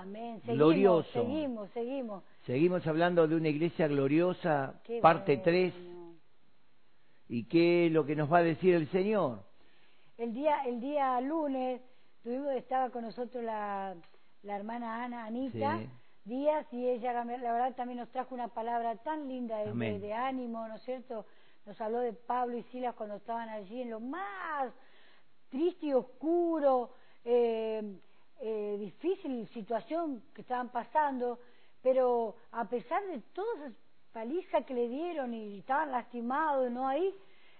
Amén. Seguimos, glorioso. Seguimos, seguimos. Seguimos hablando de una iglesia gloriosa, Qué parte bueno. 3. ¿Y qué es lo que nos va a decir el Señor? El día, el día lunes tuvimos, estaba con nosotros la, la hermana Ana, Anita Sí. Díaz, y ella la verdad también nos trajo una palabra tan linda de, de ánimo, ¿no es cierto? Nos habló de Pablo y Silas cuando estaban allí en lo más triste y oscuro, eh, eh, difícil situación que estaban pasando, pero a pesar de toda esa paliza que le dieron y estaban lastimados, ¿no? Ahí,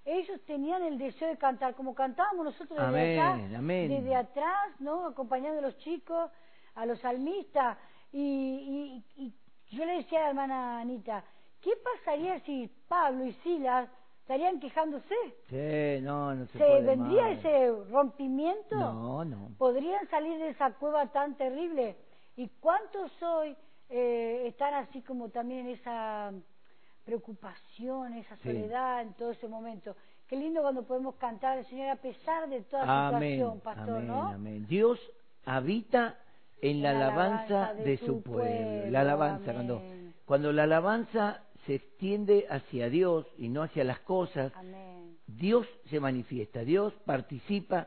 ellos tenían el deseo de cantar, como cantábamos nosotros desde Amén, acá, amén. desde atrás, ¿no? Acompañando a los chicos, a los salmistas, y, y- y yo le decía a la hermana Anita, ¿qué pasaría si Pablo y Silas estarían quejándose? Sí, no, no se, ¿Se puede vendría más. ese rompimiento? No, no. podrían salir de esa cueva tan terrible. ¿Y cuántos hoy eh, están así como también en esa preocupación, esa Sí. soledad en todo ese momento? Qué lindo cuando podemos cantar al Señor a pesar de toda Amén, situación, pastor, amén, ¿no? amén. Dios habita en la alabanza alabanza de, de su su pueblo. pueblo, La alabanza, amén. cuando, cuando la alabanza se extiende hacia Dios y no hacia las cosas, Amén. Dios se manifiesta, Dios participa,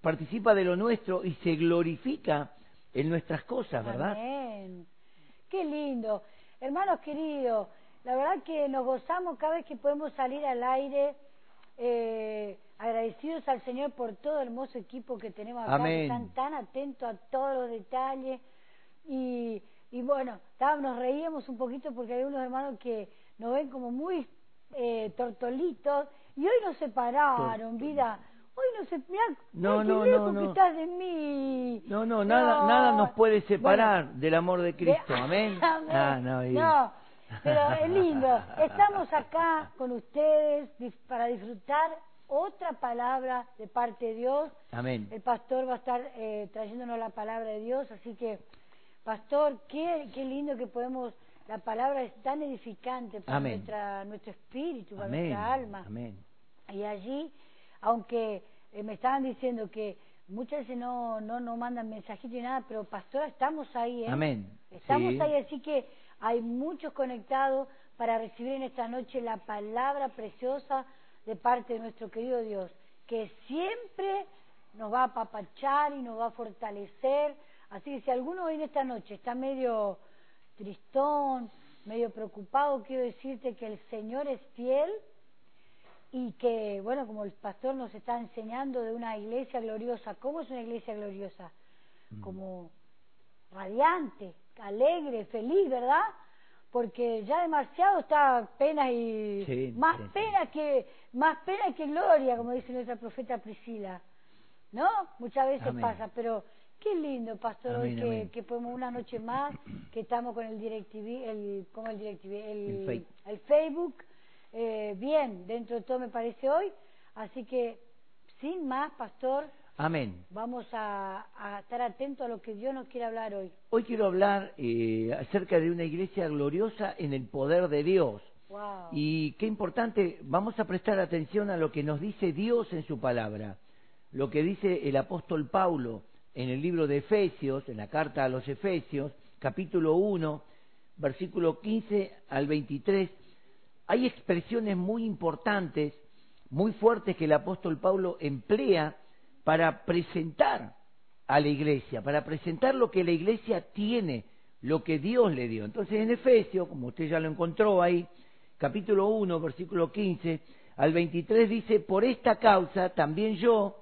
participa de lo nuestro y se glorifica en nuestras cosas, ¿verdad? Amén. Qué lindo. Hermanos queridos, la verdad que nos gozamos cada vez que podemos salir al aire, eh, agradecidos al Señor por todo el hermoso equipo que tenemos acá, que Amén. están tan atentos a todos los detalles. Y, y bueno, nos reíamos un poquito porque hay unos hermanos que nos ven como muy eh, tortolitos y hoy nos separaron, vida. Hoy no se mirá, No, no, no, que no. estás de mí. No, no, nada, nada nos puede Bueno, separar del amor de Cristo, de- amén. Amén. Ah, no, y- No, pero es lindo. Estamos acá con ustedes para disfrutar otra palabra de parte de Dios. Amén. El pastor va a estar eh, trayéndonos la palabra de Dios, así que, pastor, qué, qué lindo que podemos, la palabra es tan edificante para Amén. nuestra, nuestro espíritu, para Amén. nuestra alma. Amén. Y allí, aunque eh, me estaban diciendo que muchas veces no, no, no mandan mensajitos ni nada, pero pastora, estamos ahí, ¿eh? Amén. Estamos Sí. ahí, así que hay muchos conectados para recibir en esta noche la palabra preciosa de parte de nuestro querido Dios, que siempre nos va a apapachar y nos va a fortalecer. Así que si alguno hoy en esta noche está medio tristón, medio preocupado, quiero decirte que el Señor es fiel y que, bueno, como el pastor nos está enseñando de una iglesia gloriosa, ¿cómo es una iglesia gloriosa? Mm. Como radiante, alegre, feliz, ¿verdad? Porque ya demasiado está pena y Sí, más sí, sí. pena que más pena que gloria, como dice nuestra profeta Priscila. ¿No? Muchas veces Amén. pasa, pero qué lindo, pastor, hoy Amén, que, podemos una noche más, que estamos con el DirecTV, el, ¿cómo el DirecTV? El, El Face. el Facebook, eh, bien, dentro de todo me parece hoy, así que sin más, pastor, Amén. vamos a, a estar atentos a lo que Dios nos quiere hablar hoy. Hoy quiero hablar eh, acerca de una iglesia gloriosa en el poder de Dios. Wow. Y qué importante, vamos a prestar atención a lo que nos dice Dios en su palabra, lo que dice el apóstol Paulo en el libro de Efesios, en la carta a los Efesios, capítulo 1, versículo 15 al 23. Hay expresiones muy importantes, muy fuertes que el apóstol Pablo emplea para presentar a la iglesia, para presentar lo que la iglesia tiene, lo que Dios le dio. Entonces en Efesios, como usted ya lo encontró ahí, capítulo 1, versículo 15 al 23 dice, por esta causa también yo,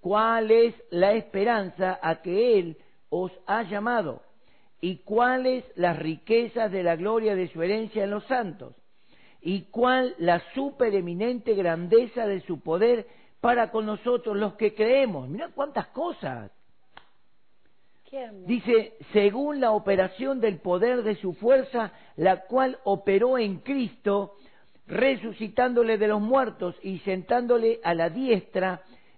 cuál es la esperanza a que Él os ha llamado y cuáles las riquezas de la gloria de su herencia en los santos y cuál la supereminente grandeza de su poder para con nosotros los que creemos. Mirá cuántas cosas. Dice, según la operación del poder de su fuerza, la cual operó en Cristo, resucitándole de los muertos y sentándole a la diestra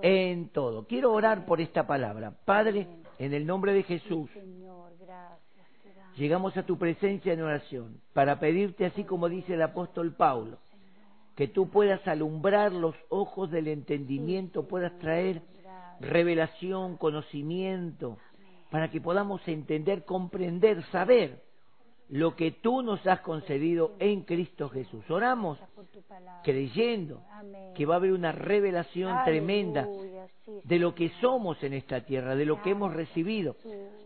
en todo. Quiero orar por esta palabra. Padre, en el nombre de Jesús, llegamos a tu presencia en oración para pedirte, así como dice el apóstol Pablo, que tú puedas alumbrar los ojos del entendimiento, puedas traer revelación, conocimiento, para que podamos entender, comprender, saber lo que tú nos has concedido en Cristo Jesús. Oramos creyendo que va a haber una revelación tremenda de lo que somos en esta tierra, de lo que hemos recibido.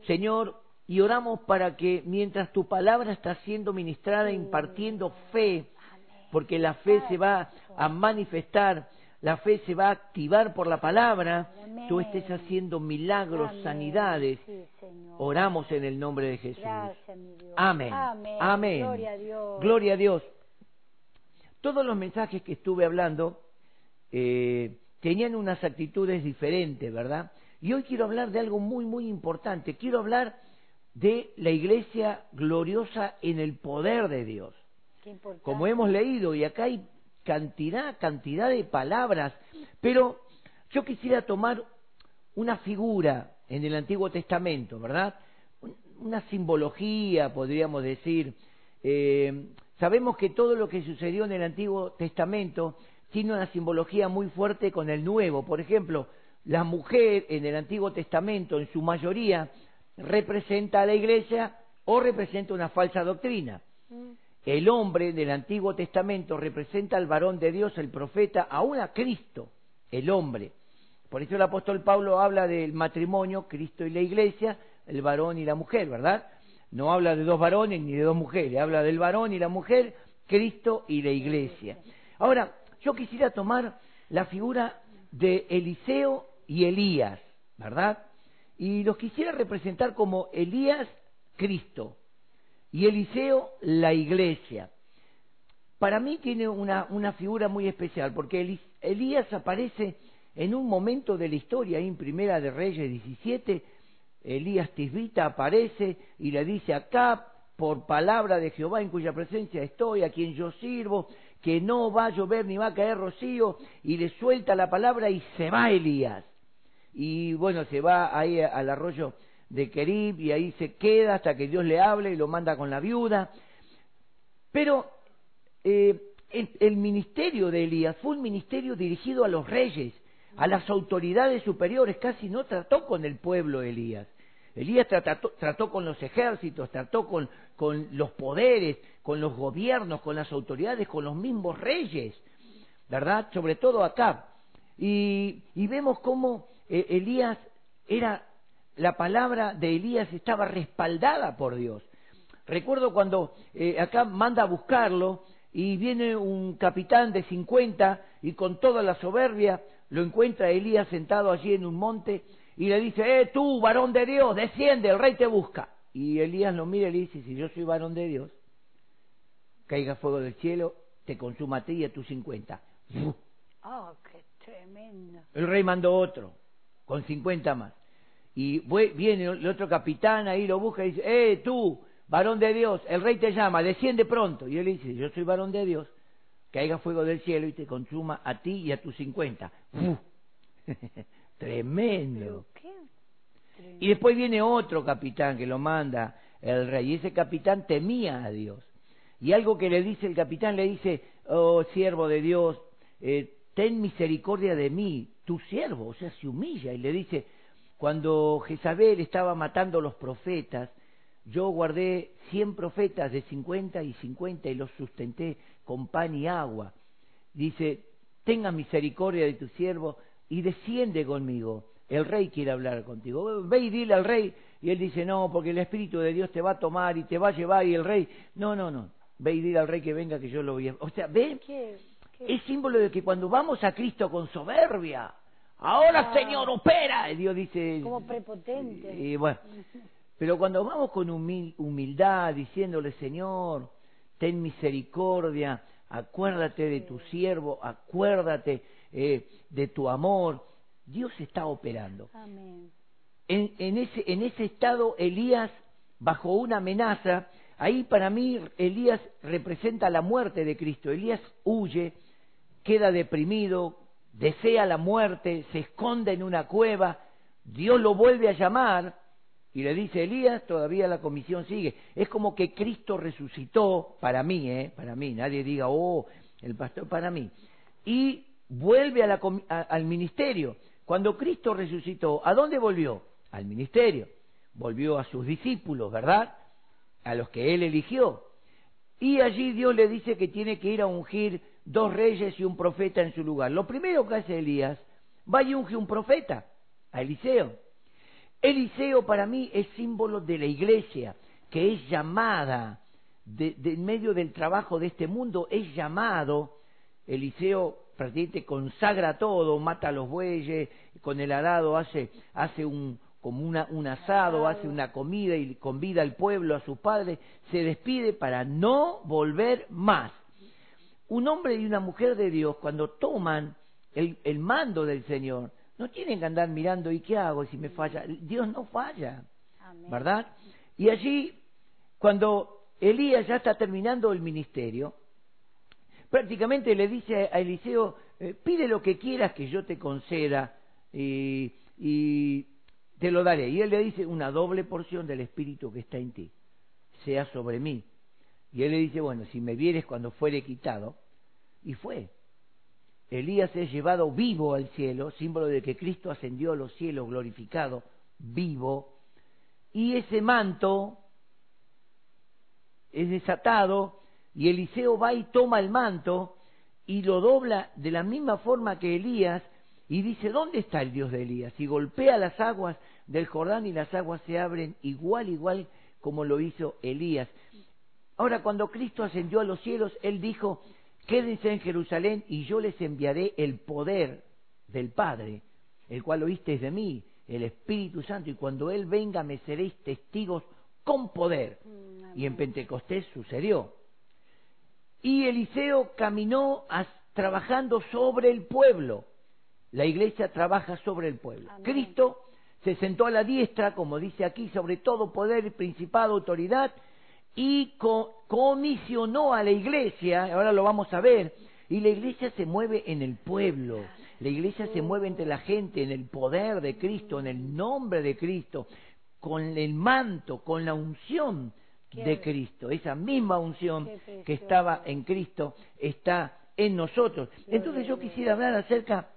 Señor, y oramos para que mientras tu palabra está siendo ministrada, impartiendo fe, porque la fe se va a manifestar, la fe se va a activar por la palabra, tú estés haciendo milagros, sanidades. Oramos en el nombre de Jesús. Amén. Amén. Gloria a Dios. Gloria a Dios. Todos los mensajes que estuve hablando eh, tenían unas actitudes diferentes, ¿verdad? Y hoy quiero hablar de algo muy, muy importante. Quiero hablar de la iglesia gloriosa en el poder de Dios. Como hemos leído, y acá hay cantidad, cantidad de palabras, pero yo quisiera tomar una figura en el Antiguo Testamento, ¿verdad? Una simbología, podríamos decir. Eh, sabemos que todo lo que sucedió en el Antiguo Testamento tiene una simbología muy fuerte con el Nuevo. Por ejemplo, la mujer en el Antiguo Testamento, en su mayoría, representa a la Iglesia o representa una falsa doctrina. El hombre del Antiguo Testamento representa al varón de Dios, el profeta, aún a Cristo, el hombre. Por eso el apóstol Pablo habla del matrimonio, Cristo y la iglesia, el varón y la mujer, ¿verdad? No habla de dos varones ni de dos mujeres, habla del varón y la mujer, Cristo y la iglesia. Ahora, yo quisiera tomar la figura de Eliseo y Elías, ¿verdad? Y los quisiera representar como Elías, Cristo, y Eliseo la iglesia. Para mí tiene una, figura muy especial, porque Elías aparece en un momento de la historia, en Primera de Reyes 17, Elías Tisbita aparece y le dice acá, por palabra de Jehová en cuya presencia estoy, a quien yo sirvo, que no va a llover ni va a caer rocío, y le suelta la palabra y se va Elías. Y bueno, se va ahí al arroyo de Kerib y ahí se queda hasta que Dios le hable y lo manda con la viuda. Pero eh, el, ministerio de Elías fue un ministerio dirigido a los reyes, a las autoridades superiores, casi no trató con el pueblo Elías. Elías trató, trató con los ejércitos, trató con, con, los poderes, con los gobiernos, con las autoridades, con los mismos reyes, ¿verdad? Sobre todo acá. Y, y vemos cómo eh, Elías era la palabra de Elías estaba respaldada por Dios. Recuerdo cuando eh, acá manda a buscarlo y viene un capitán de 50 y con toda la soberbia lo encuentra Elías sentado allí en un monte y le dice, eh, tú, varón de Dios, desciende, el rey te busca. Y Elías lo mira y le dice, si yo soy varón de Dios, caiga fuego del cielo, te consuma a ti y a tus 50. Oh, qué tremendo. El rey mandó otro, con 50 más. Y viene el otro capitán ahí, lo busca y dice, eh, tú, varón de Dios, el rey te llama, desciende pronto. Y él dice, yo soy varón de Dios, caiga fuego del cielo y te consuma a ti y a tus cincuenta. Tremendo. Y después viene otro capitán que lo manda el rey. Y ese capitán temía a Dios. Y algo que le dice el capitán, le dice, oh siervo de Dios, eh, ten misericordia de mí, tu siervo. O sea, se humilla y le dice, cuando Jezabel estaba matando a los profetas, yo guardé cien profetas de cincuenta y cincuenta y los sustenté con pan y agua. Dice, tenga misericordia de tu siervo y desciende conmigo. El rey quiere hablar contigo. Ve y dile al rey, y él dice, no, porque el Espíritu de Dios te va a tomar y te va a llevar, y el rey, no, no, no, ve y dile al rey que venga, que yo lo voy a... O sea, ven, es símbolo de que cuando vamos a Cristo con soberbia, ahora Señor opera, Dios dice... Como prepotente. Y bueno, pero cuando vamos con humildad, diciéndole, Señor, ten misericordia, acuérdate de tu siervo, acuérdate eh, de tu amor, Dios está operando. En, en, ese, en ese estado, Elías, bajo una amenaza, ahí para mí Elías representa la muerte de Cristo. Elías huye, queda deprimido, desea la muerte, se esconde en una cueva, Dios lo vuelve a llamar y le dice, Elías, todavía la comisión sigue. Es como que Cristo resucitó, para mí, ¿eh? Para mí, nadie diga, oh, el pastor, para mí. Y vuelve al ministerio. Cuando Cristo resucitó, ¿a dónde volvió? Al ministerio. Volvió a sus discípulos, ¿verdad? A los que él eligió. Y allí Dios le dice que tiene que ir a ungir dos reyes y un profeta en su lugar. Lo primero que hace Elías, va y unge un profeta, a Eliseo. Eliseo para mí es símbolo de la iglesia, que es llamada, de, en medio del trabajo de este mundo, es llamado, Eliseo prácticamente consagra todo, mata a los bueyes, con el arado hace, hace un, como una, un asado, hace una comida y convida al pueblo, a sus padres, se despide para no volver más. Un hombre y una mujer de Dios, cuando toman el mando del Señor, no tienen que andar mirando, ¿y qué hago si me falla? Dios no falla, ¿verdad? Y allí, cuando Elías ya está terminando el ministerio, prácticamente le dice a Eliseo, eh, pide lo que quieras que yo te conceda y, y te lo daré. Y él le dice, una doble porción del Espíritu que está en ti, sea sobre mí. Y él le dice, bueno, si me vieres cuando fuere quitado, y fue. Elías es llevado vivo al cielo, símbolo de que Cristo ascendió a los cielos glorificado, vivo, y ese manto es desatado, y Eliseo va y toma el manto y lo dobla de la misma forma que Elías, y dice, ¿dónde está el Dios de Elías? Y golpea las aguas del Jordán y las aguas se abren igual, igual como lo hizo Elías. Ahora, cuando Cristo ascendió a los cielos, Él dijo, quédense en Jerusalén y yo les enviaré el poder del Padre, el cual oísteis de mí, el Espíritu Santo, y cuando Él venga me seréis testigos con poder. Y en Pentecostés sucedió. Y Eliseo caminó trabajando sobre el pueblo. La iglesia trabaja sobre el pueblo. Cristo se sentó a la diestra, como dice aquí, sobre todo poder, principado, autoridad, y comisionó a la iglesia, ahora lo vamos a ver, y la iglesia se mueve en el pueblo, la iglesia se mueve entre la gente, en el poder de Cristo, en el nombre de Cristo, con el manto, con la unción de Cristo. Esa misma unción que estaba en Cristo está en nosotros. Entonces yo quisiera hablar acerca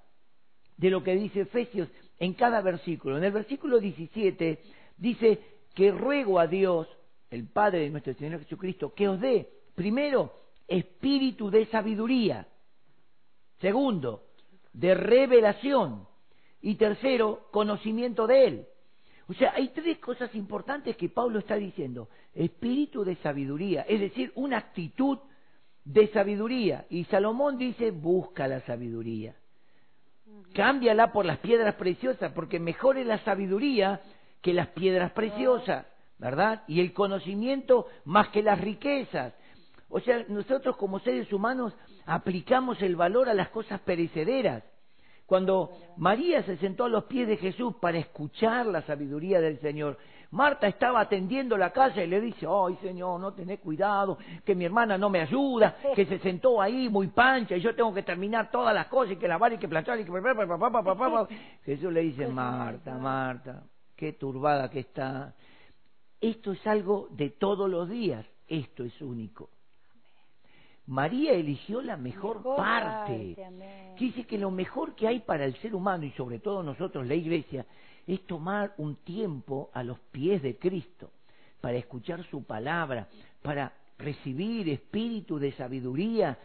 de lo que dice Efesios en cada versículo. En el versículo 17 dice que ruego a Dios el Padre de nuestro Señor Jesucristo, que os dé, primero, espíritu de sabiduría, segundo, de revelación, y tercero, conocimiento de Él. O sea, hay tres cosas importantes que Pablo está diciendo. Espíritu de sabiduría, es decir, una actitud de sabiduría. Y Salomón dice, busca la sabiduría. Cámbiala por las piedras preciosas, porque mejor es la sabiduría que las piedras preciosas. ¿Verdad? Y el conocimiento más que las riquezas. O sea, nosotros como seres humanos aplicamos el valor a las cosas perecederas. Cuando María se sentó a los pies de Jesús para escuchar la sabiduría del Señor, Marta estaba atendiendo la casa y le dice, ay Señor, no tenés cuidado, que mi hermana no me ayuda, que se sentó ahí muy pancha y yo tengo que terminar todas las cosas y que lavar y que planchar y que... Jesús le dice, Marta, Marta, qué turbada que está, esto es algo de todos los días, esto es único. María eligió la mejor, parte. dice que lo mejor que hay para el ser humano y sobre todo nosotros, la iglesia, es tomar un tiempo a los pies de Cristo para escuchar su palabra, para recibir espíritu de sabiduría,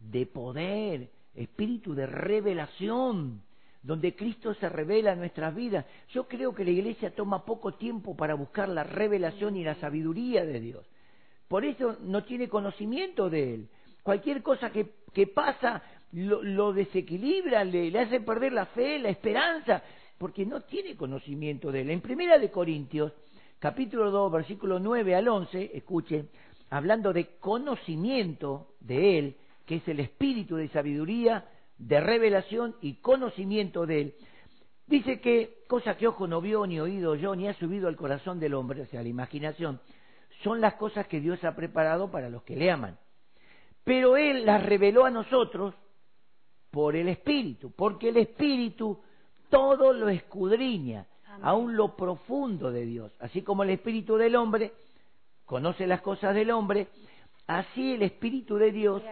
de poder, espíritu de revelación, donde Cristo se revela en nuestras vidas. Yo creo que la iglesia toma poco tiempo para buscar la revelación y la sabiduría de Dios. Por eso no tiene conocimiento de Él. Cualquier cosa que, que pasa lo, lo desequilibra, le, le, hace perder la fe, la esperanza, porque no tiene conocimiento de Él. En Primera de Corintios, capítulo 2, versículo 9 al 11, escuchen, hablando de conocimiento de Él, que es el espíritu de sabiduría, de revelación y conocimiento de Él. Dice que cosa que ojo no vio, ni oído yo, ni ha subido al corazón del hombre, o sea, la imaginación, son las cosas que Dios ha preparado para los que le aman. Pero Él las reveló a nosotros por el Espíritu, porque el Espíritu todo lo escudriña, Amén. aún lo profundo de Dios. Así como el Espíritu del hombre conoce las cosas del hombre, así el Espíritu de Dios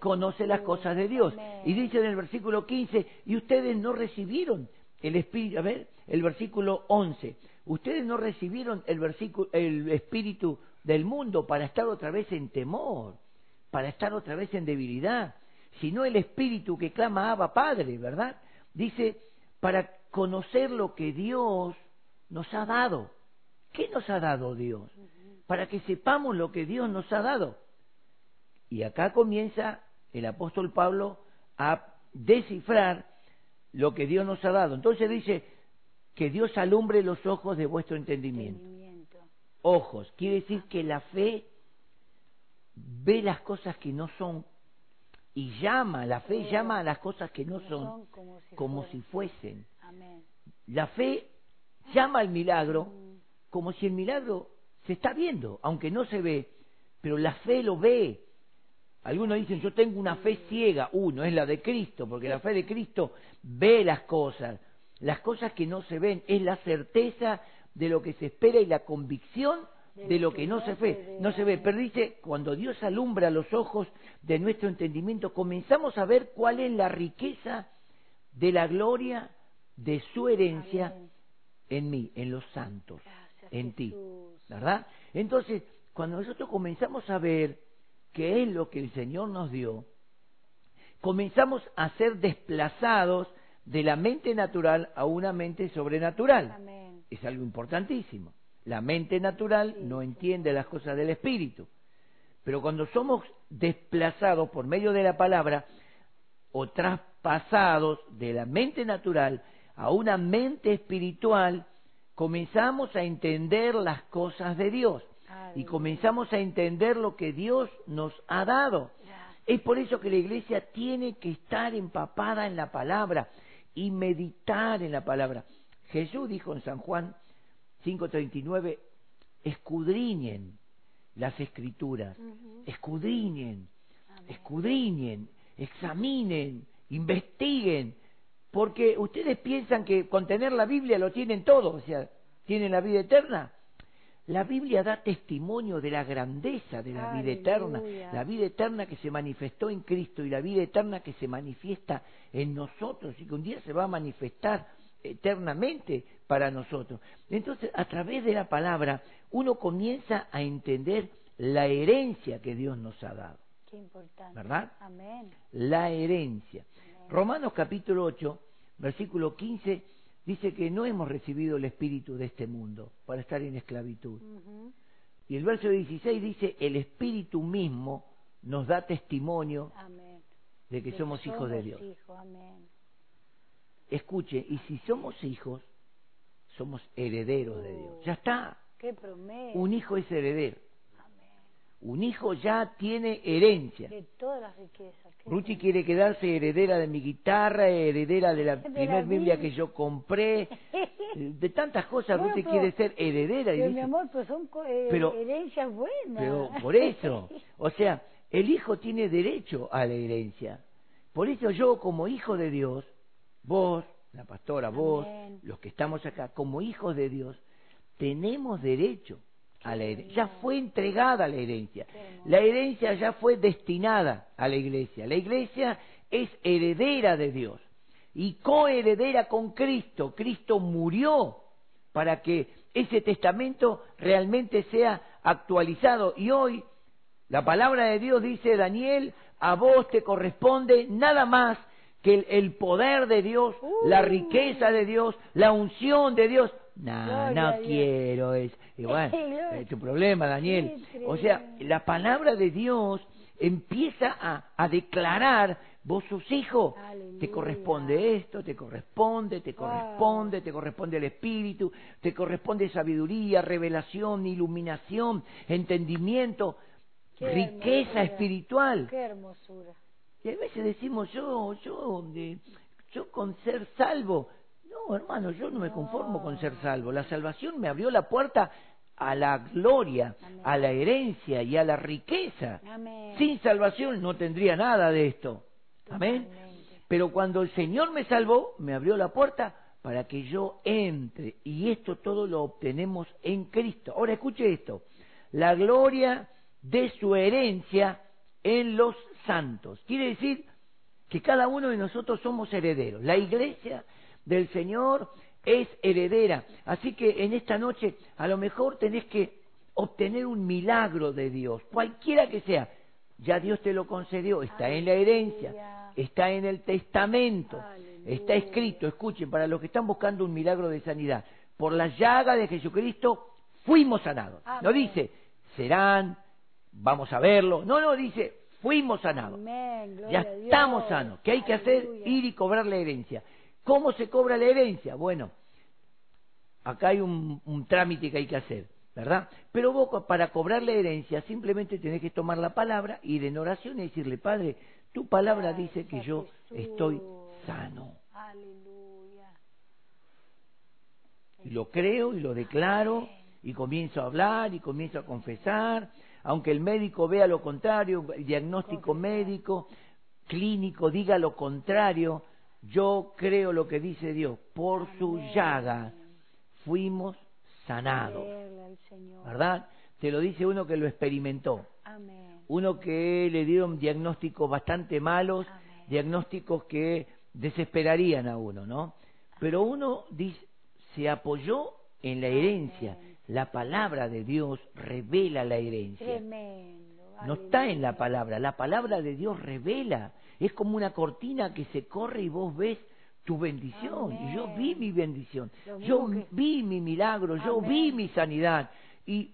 conoce las cosas de Dios. Y dice en el versículo 15, y ustedes no recibieron el Espíritu, a ver, el versículo 11, ustedes no recibieron el, versículo, el Espíritu del mundo para estar otra vez en temor, para estar otra vez en debilidad, sino el Espíritu que clama Abba Padre, ¿verdad? Dice, para conocer lo que Dios nos ha dado. ¿Qué nos ha dado Dios? Para que sepamos lo que Dios nos ha dado. Y acá comienza el apóstol Pablo a descifrar lo que Dios nos ha dado. Entonces dice que Dios alumbre los ojos de vuestro entendimiento. Entendimiento. Ojos, quiere decir que la fe ve las cosas que no son y llama, la fe llama a las cosas que no No son son como si como fueran. si fuesen. Amén. La fe llama al milagro Mm. como si el milagro se está viendo, aunque no se ve, pero la fe lo ve. Algunos dicen, yo tengo una fe ciega. Uno, es la de Cristo, porque la fe de Cristo ve las cosas. Las cosas que no se ven es la certeza de lo que se espera y la convicción de lo que no se ve. No se ve, pero dice, cuando Dios alumbra los ojos de nuestro entendimiento, comenzamos a ver cuál es la riqueza de la gloria de su herencia en mí, en los santos, en ti. ¿Verdad? Entonces, cuando nosotros comenzamos a ver qué es lo que el Señor nos dio, comenzamos a ser desplazados de la mente natural a una mente sobrenatural. Amén. Es algo importantísimo. La mente natural Sí, no sí. entiende las cosas del espíritu. Pero cuando somos desplazados por medio de la palabra o traspasados de la mente natural a una mente espiritual, comenzamos a entender las cosas de Dios y comenzamos a entender lo que Dios nos ha dado. Es por eso que la iglesia tiene que estar empapada en la palabra y meditar en la palabra. Jesús dijo en San Juan 5:39, escudriñen las escrituras, escudriñen, Amén. escudriñen, examinen, investiguen, porque ustedes piensan que con tener la Biblia lo tienen todo, o sea, tienen la vida eterna. La Biblia da testimonio de la grandeza de la vida eterna, la vida eterna que se manifestó en Cristo y la vida eterna que se manifiesta en nosotros y que un día se va a manifestar eternamente para nosotros. Entonces, a través de la palabra, uno comienza a entender la herencia que Dios nos ha dado. Qué importante. ¿Verdad? Amén. La herencia. Amén. Romanos capítulo 8, versículo 15, dice que no hemos recibido el espíritu de este mundo para estar en esclavitud. Y el verso 16 dice, el espíritu mismo nos da testimonio Amén. de que De somos hijos de Dios. Amén. Escuche, y si somos hijos, somos herederos de Dios. Ya está, Qué promesa. un hijo es heredero. Un hijo ya tiene herencia. De todas las riquezas. Ruchi quiere quedarse heredera de mi guitarra, heredera de la De la primer Biblia que yo compré, de tantas cosas. Bueno, Ruchi quiere ser heredera. Y Pero, mi amor, pues son eh, Pero- herencias buenas. pero por eso, o sea, el hijo tiene derecho a la herencia. Por eso yo como hijo de Dios, vos, la pastora, vos, Amén. los que estamos acá, como hijos de Dios, tenemos derecho a la herencia. Ya fue entregada la herencia. La herencia ya fue destinada a la iglesia. La iglesia es heredera de Dios y coheredera con Cristo. Cristo murió para que ese testamento realmente sea actualizado. Y hoy la palabra de Dios dice, Daniel, a vos te corresponde nada más que el, el poder de Dios, la riqueza de Dios, la unción de Dios. No, Gloria no quiero eso. Y bueno, es tu problema, Daniel. O sea, la palabra de Dios empieza a, a declarar, vos sos hijo, te corresponde esto, te corresponde, te Wow. corresponde, te corresponde el Espíritu, te corresponde sabiduría, revelación, iluminación, entendimiento, Qué riqueza hermosura. espiritual. Qué hermosura. Y a veces decimos, yo, yo, yo con ser salvo. No, hermano, yo no me conformo con ser salvo. La salvación me abrió la puerta a la gloria, Amén. a la herencia y a la riqueza. Amén. Sin salvación no tendría nada de esto. Amén. Totalmente. Pero cuando el Señor me salvó, me abrió la puerta para que yo entre. Y esto todo lo obtenemos en Cristo. Ahora escuche esto. La gloria de su herencia en los santos. Quiere decir que cada uno de nosotros somos herederos. La iglesia del Señor es heredera. Así que en esta noche a lo mejor tenés que obtener un milagro de Dios, cualquiera que sea. Ya Dios te lo concedió, está en la herencia, está en el testamento, está escrito, escuchen, para los que están buscando un milagro de sanidad, por la llaga de Jesucristo fuimos sanados. No dice, serán, vamos a verlo, no, no, dice, fuimos sanados. Amén. Ya estamos sanos. ¿Qué hay que hacer? Ir y cobrar la herencia. ¿Cómo se cobra la herencia? Bueno, acá hay un, un trámite que hay que hacer, ¿verdad? Pero vos para cobrar la herencia simplemente tenés que tomar la palabra, ir en oración y decirle, Padre, tu palabra dice que yo estoy sano. Aleluya. Y lo creo y lo declaro y comienzo a hablar y comienzo a confesar, aunque el médico vea lo contrario, el diagnóstico médico, clínico diga lo contrario, yo creo lo que dice Dios, por su llaga fuimos sanados. ¿verdad? Te lo dice uno que lo experimentó, Amén. uno que le dieron diagnósticos bastante malos, diagnósticos que desesperarían a uno, ¿no? Pero uno dice, se apoyó en la herencia. La palabra de Dios revela la herencia. No está en la palabra, la palabra de Dios revela. Es como una cortina que se corre y vos ves tu bendición. Y yo vi Amén. mi bendición. Yo que- vi mi milagro, yo Amén. vi mi sanidad. Y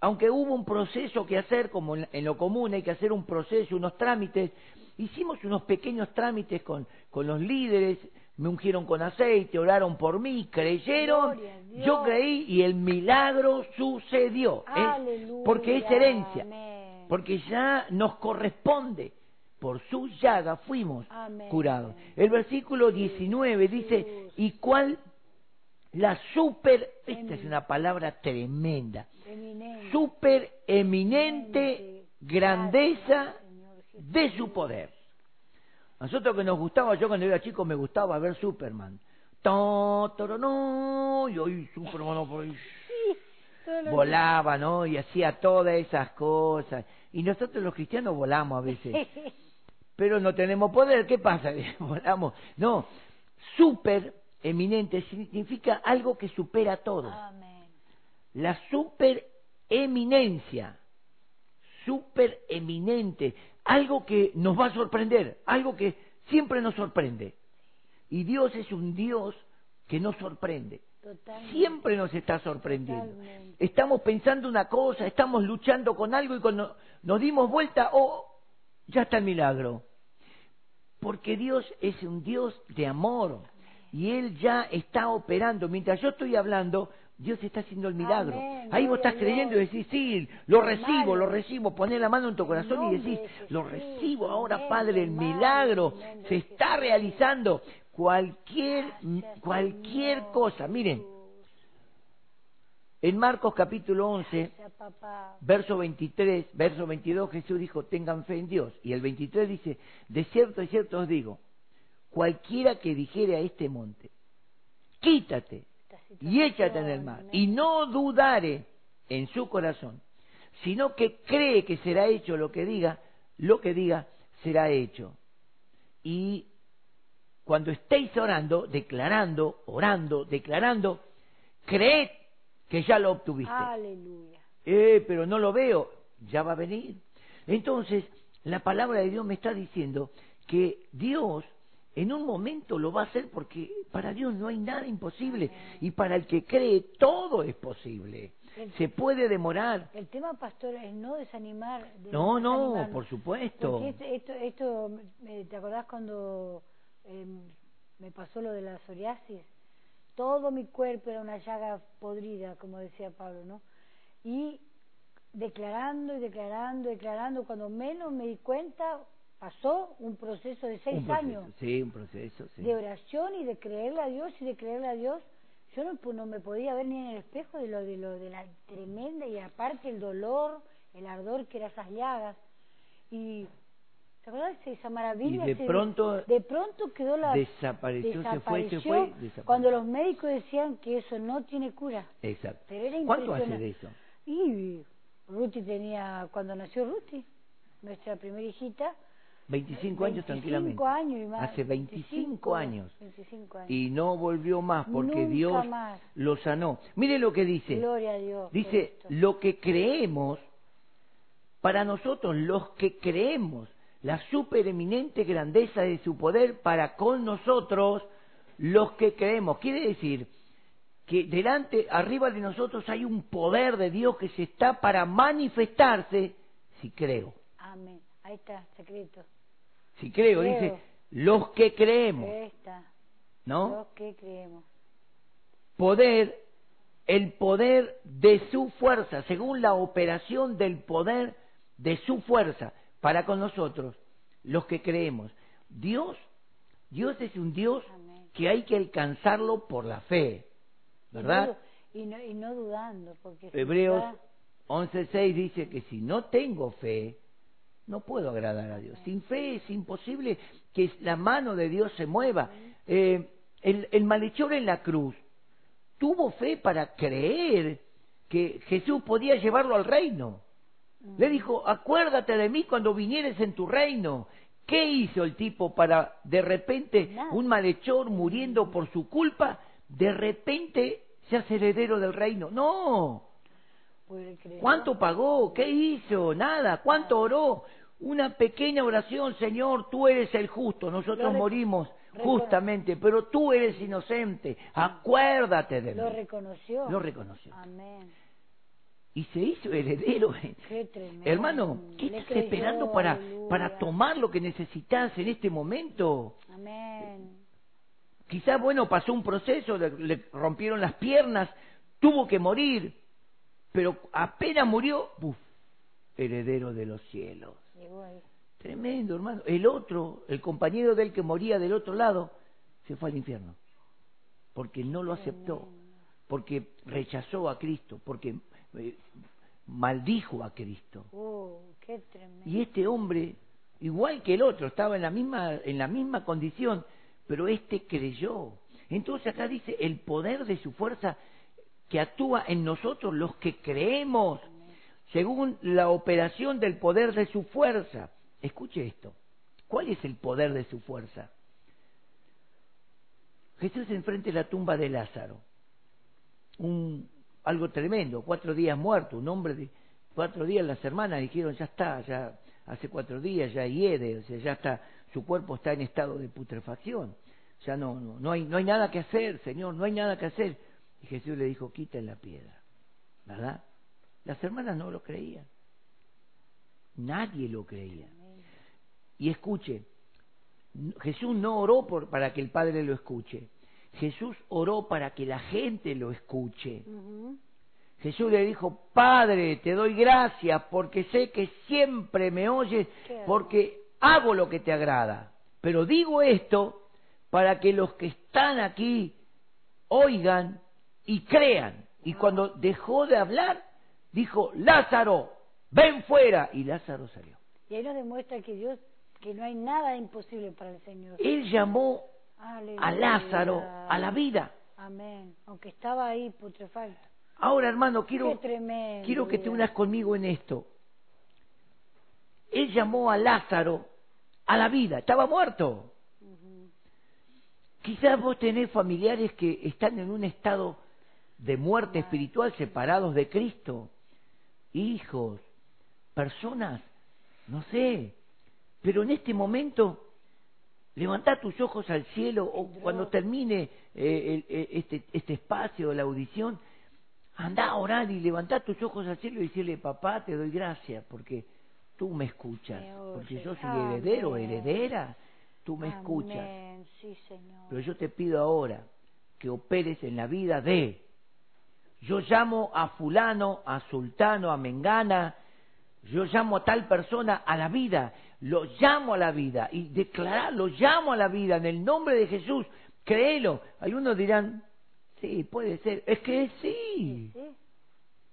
aunque hubo un proceso que hacer, como en, lo común hay que hacer un proceso, unos trámites, hicimos unos pequeños trámites con, con los líderes, me ungieron con aceite, oraron por mí, creyeron, yo creí y el milagro sucedió. Aleluya. porque es herencia, Amén. Porque ya nos corresponde. Por su llaga fuimos Amén. curados. El versículo 19 dice, ¿y cuál la super, esta es una palabra tremenda, super eminente grandeza de su poder. Nosotros que nos gustaba, yo cuando era chico me gustaba ver Superman. No, y hoy Superman no, por ahí, volaba, ¿no? Y hacía todas esas cosas. Y nosotros los cristianos volamos a veces. Pero no tenemos poder, ¿qué pasa? Volamos. No, super eminente significa algo que supera todo. Amén. La supereminencia, supereminente, algo que nos va a sorprender, algo que siempre nos sorprende. Y Dios es un Dios que nos sorprende. Totalmente. Siempre nos está sorprendiendo. Totalmente. Estamos pensando una cosa, estamos luchando con algo y cuando nos dimos vuelta, oh, ya está el milagro. Porque Dios es un Dios de amor y Él ya está operando. Mientras yo estoy hablando, Dios está haciendo el milagro. Amén, Ahí vos estás creyendo y decís, sí, lo recibo, lo recibo. Poné la mano en tu corazón y decís, de lo recibo ahora, Padre, el milagro se está realizando. Cualquier, cualquier cosa. Miren, en Marcos capítulo 11, Gracias, papá. verso 23, verso 22, Jesús dijo, tengan fe en Dios. Y el 23 dice, de cierto, de cierto os digo, cualquiera que dijere a este monte, quítate y échate en el mar, y no dudare en su corazón, sino que cree que será hecho lo que diga, lo que diga será hecho. Y cuando estéis orando, declarando, orando, declarando, creed que ya lo obtuviste. Aleluya. Eh, pero no lo veo, ya va a venir. Entonces, la palabra de Dios me está diciendo que Dios en un momento lo va a hacer porque para Dios no hay nada imposible y para el que cree todo es posible. Se puede demorar. El tema, pastor, es no desanimar. de- No, no, por supuesto. Este- esto, esto, eh, ¿te acordás cuando eh, me pasó lo de la psoriasis? Todo mi cuerpo era una llaga podrida, como decía Pablo, ¿no? Y declarando y declarando, declarando, cuando menos me di cuenta, pasó un proceso de seis proceso, años Sí, un proceso, sí. de oración y de creerle a Dios y de creerle a Dios. Yo no, no me podía ver ni en el espejo de lo de lo de la tremenda y aparte el dolor, el ardor que eran esas llagas. Y ¿te acuerdas de esa maravilla? Y de pronto de pronto quedó la desapareció, se fue, se desapareció fue, desapareció. cuando los médicos decían que eso no tiene cura. Exacto. Pero era ¿Cuánto hace de eso? Y Ruti tenía cuando nació Ruti, nuestra primera hijita, 25 años 25 tranquilamente. años y más. Hace 25 años. 25 años. Y no volvió más porque Nunca Dios más. lo sanó. Mire lo que dice. Gloria a Dios. Dice, lo que creemos, para nosotros los que creemos la supereminente grandeza de su poder para con nosotros, los que creemos. Quiere decir que delante, arriba de nosotros hay un poder de Dios que se está para manifestarse si creo. Amén. Ahí está, secreto. Si creo, Creo. dice, los que creemos, Ahí está. ¿no? Los que creemos. poder, el poder de su fuerza, según la operación del poder de su fuerza para con nosotros, los que creemos. Dios, Dios es un Dios Amén. que hay que alcanzarlo por la fe, ¿verdad? Y no, y no dudando, porque si Hebreos está- 11.6 dice que si no tengo fe, no puedo agradar a Dios. Sin fe es imposible que la mano de Dios se mueva. Eh, el, el malhechor en la cruz tuvo fe para creer que Jesús podía llevarlo al reino. Le dijo, acuérdate de mí cuando vinieres en tu reino. ¿Qué hizo el tipo para, de repente, un malhechor muriendo por su culpa, de repente se hace heredero del reino? No. ¿Cuánto pagó? ¿Qué hizo? Nada. ¿Cuánto oró? Una pequeña oración, Señor, tú eres el justo, nosotros Lo morimos justamente, pero tú eres inocente, acuérdate de Lo mí. reconoció. Lo reconoció. Amén. Y se hizo heredero. Qué tremendo. Hermano, ¿qué Le estás creyó, esperando para, aleluya. para tomar lo que necesitas en este momento? Amén. Quizás, bueno, pasó un proceso, le, le rompieron las piernas, tuvo que morir, pero apenas murió, ¡buf! heredero de los cielos. Tremendo, hermano. El otro, el compañero del que moría del otro lado, se fue al infierno. Porque no lo aceptó, porque rechazó a Cristo, porque eh, maldijo a Cristo. Oh, qué tremendo. Y este hombre, igual que el otro, estaba en la misma, en la misma condición, pero este creyó. Entonces acá dice el poder de su fuerza que actúa en nosotros los que creemos, según la operación del poder de su fuerza. Escuche esto. ¿Cuál es el poder de su fuerza? Jesús enfrente de la tumba de Lázaro. Un, algo tremendo, cuatro días muerto, un hombre de cuatro días, las hermanas dijeron, ya está, ya hace cuatro días, ya hiede, o sea, ya está, su cuerpo está en estado de putrefacción, ya no, no, no hay, no hay nada que hacer, Señor, no hay nada que hacer. Y Jesús le dijo, quiten la piedra, ¿verdad? Las hermanas no lo creían, nadie lo creía. Y escuche, Jesús no oró por, para que el Padre lo escuche, Jesús oró para que la gente lo escuche. Jesús le dijo, Padre, te doy gracias porque sé que siempre me oyes, porque hago lo que te agrada. Pero digo esto para que los que están aquí oigan y crean. Y cuando dejó de hablar, dijo, Lázaro, ven fuera. Y Lázaro salió. Y ahí nos demuestra que Dios, que no hay nada imposible para el Señor. Él llamó Aleluya. a Lázaro a la vida. Amén. Aunque estaba ahí putrefacto. Ahora, hermano, quiero, quiero que te unas conmigo en esto. Él llamó a Lázaro a la vida, estaba muerto. Quizás vos tenés familiares que están en un estado de muerte espiritual, separados de Cristo. Hijos, personas, no sé. Pero en este momento levantá tus ojos al cielo o cuando termine eh, el- eh, este, este espacio, la audición, anda a orar y levantá tus ojos al cielo y decirle, papá, te doy gracias porque tú me escuchas, porque yo soy heredero, heredera, tú me escuchas. Amén. Sí, Señor. Pero yo te pido ahora que operes en la vida de. Yo llamo a fulano, a sultano, a mengana, yo llamo a tal persona a la vida, lo llamo a la vida y declarar, lo llamo a la vida en el nombre de Jesús, créelo. Algunos dirán, sí, puede ser, es que sí. Sí.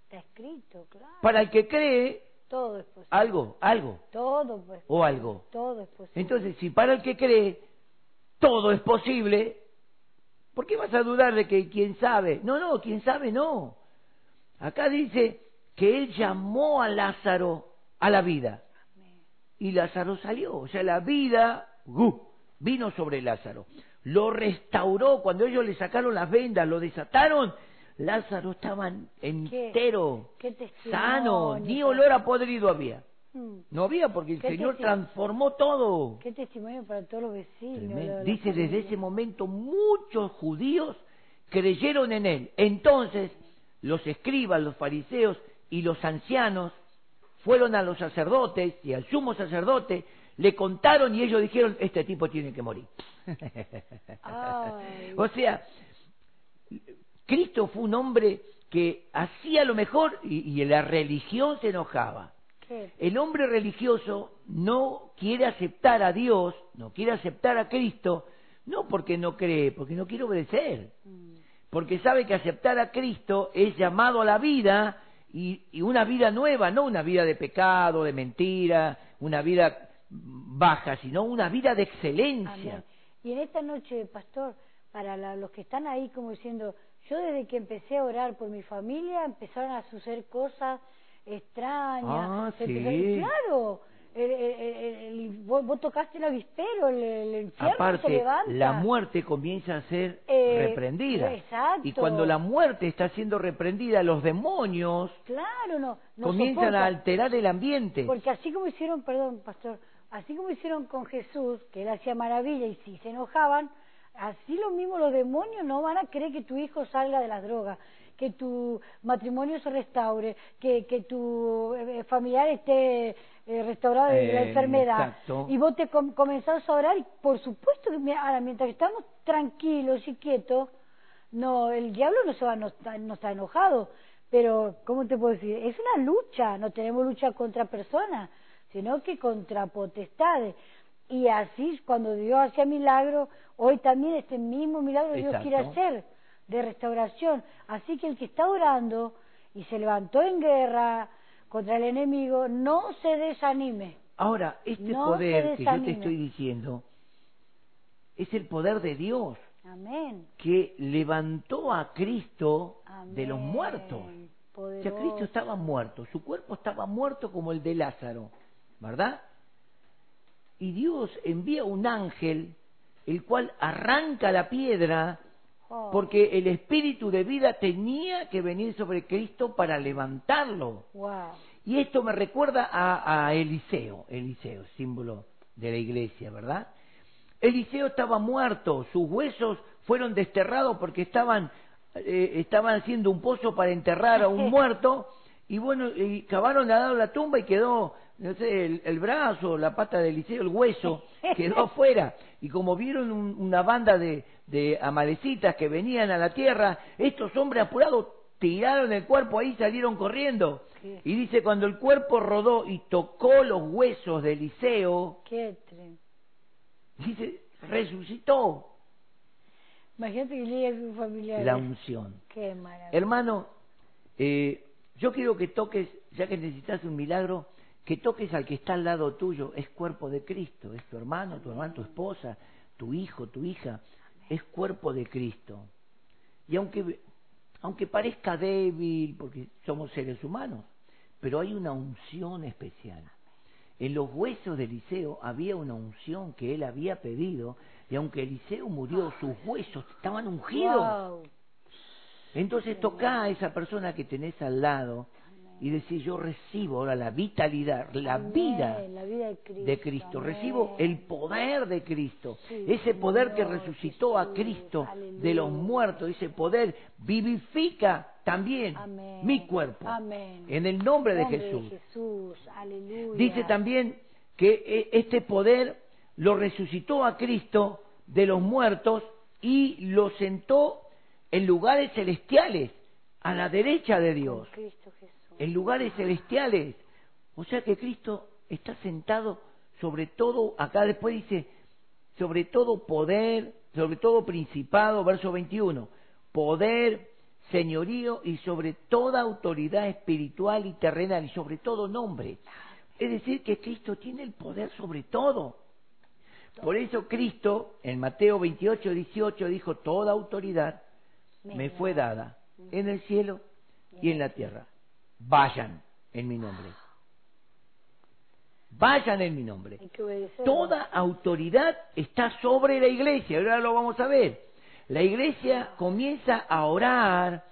Está escrito, claro. Para el que cree, Todo es posible. algo, algo, Todo pues. o algo. Todo es posible. Entonces, si para el que cree todo es posible, ¿por qué vas a dudar de que quién sabe? No, no, quién sabe no. Acá dice que él llamó a Lázaro a la vida y Lázaro salió. O sea, la vida vino sobre Lázaro. Lo restauró cuando ellos le sacaron las vendas, lo desataron. Lázaro estaba entero, qué sano, ni olor a podrido había. Mm. No había porque el ¿Qué Señor transformó todo. Qué testimonio para todos los vecinos. Dice desde familia. ese momento muchos judíos creyeron en él. Entonces los escribas, los fariseos y los ancianos fueron a los sacerdotes y al sumo sacerdote, le contaron y ellos dijeron, este tipo tiene que morir. Ay. o sea, Cristo fue un hombre que hacía lo mejor y, y la religión se enojaba. Qué- El hombre religioso no quiere aceptar a Dios, no quiere aceptar a Cristo, no porque no cree, porque no quiere obedecer, Mm. porque sabe que aceptar a Cristo es llamado a la vida y, y una vida nueva, no una vida de pecado, de mentira, una vida baja, sino una vida de excelencia. Amén. Y en esta noche, pastor, para la- los que están ahí como diciendo, yo desde que empecé a orar por mi familia empezaron a suceder cosas extrañas. Ah, sí. claro, el- el- el- el- vos, vos tocaste el avispero, el, el infierno se Aparte, levanta. la muerte comienza a ser Eh, reprendida. exacto. Y cuando la muerte está siendo reprendida, los demonios Claro, no. no comienzan soporta. a alterar el ambiente. Porque así como hicieron, perdón, pastor, así como hicieron con Jesús, que él hacía maravilla y si se enojaban, así lo mismo los demonios no van a querer que tu hijo salga de las drogas, que tu matrimonio se restaure, que, que tu eh, familiar esté eh, restaurado de la Eh, enfermedad. exacto. Y vos te com- comenzás a orar y por supuesto que ahora mientras estamos tranquilos y quietos, no, el diablo no se va, no está, no está enojado, pero ¿cómo te puedo decir? Es una lucha, no tenemos lucha contra personas, sino que contra potestades. Y así cuando Dios hacía milagros, hoy también este mismo milagro Dios quiere hacer de restauración. Así que el que está orando y se levantó en guerra contra el enemigo, no se desanime. Ahora, este No poder que yo te estoy diciendo es el poder de Dios Amén. que levantó a Cristo de los muertos. O sea, Poderoso. Cristo estaba muerto, su cuerpo estaba muerto como el de Lázaro, ¿verdad? Y Dios envía un ángel, el cual arranca la piedra, porque el espíritu de vida tenía que venir sobre Cristo para levantarlo. wow. Y esto me recuerda a, a Eliseo, Eliseo, símbolo de la iglesia, ¿verdad? Eliseo estaba muerto, sus huesos fueron desterrados porque estaban, eh, estaban haciendo un pozo para enterrar a un muerto, y bueno, y lado de la tumba y quedó, no sé, el, el brazo, la pata de Eliseo, el hueso, quedó afuera. Y como vieron un- una banda de, de amalecitas que venían a la tierra, estos hombres apurados tiraron el cuerpo ahí y salieron corriendo. Qué- Y dice, cuando el cuerpo rodó y tocó los huesos de Eliseo, Qué dice, resucitó Imagínate que llegue a su familiar. la unción. Qué maravilla. Hermano, eh, yo quiero que toques, ya que necesitas un milagro, que toques al que está al lado tuyo, es cuerpo de Cristo, es tu hermano, tu hermana, tu esposa, tu hijo, tu hija, es cuerpo de Cristo. Y aunque, aunque parezca débil, porque somos seres humanos, pero hay una unción especial. En los huesos de Eliseo había una unción que él había pedido, y aunque Eliseo murió, sus huesos estaban ungidos. Entonces toca a esa persona que tenés al lado y decir, yo recibo ahora la vitalidad, la Amén, vida la vida de Cristo. de recibo el poder de Cristo, Sí, ese poder que resucitó a Jesús, Cristo aleluya. de los muertos, ese poder vivifica también Amén. mi cuerpo, Amén. en el nombre de Nombre Jesús. Jesús, aleluya. Dice también que eh, este poder lo resucitó a Cristo de los muertos y lo sentó en lugares celestiales, a la derecha de Dios, Cristo Jesús. En lugares celestiales. O sea que Cristo está sentado sobre todo, acá después dice, sobre todo poder, sobre todo principado, verso 21, poder, señorío y sobre toda autoridad espiritual y terrenal y sobre todo nombre. Es decir, que Cristo tiene el poder sobre todo. Por eso Cristo, en Mateo 28, 18, dijo, toda autoridad me fue dada en el cielo y en la tierra. Vayan en mi nombre. Vayan en mi nombre. Toda autoridad está sobre la iglesia. Ahora lo vamos a ver. La iglesia comienza a orar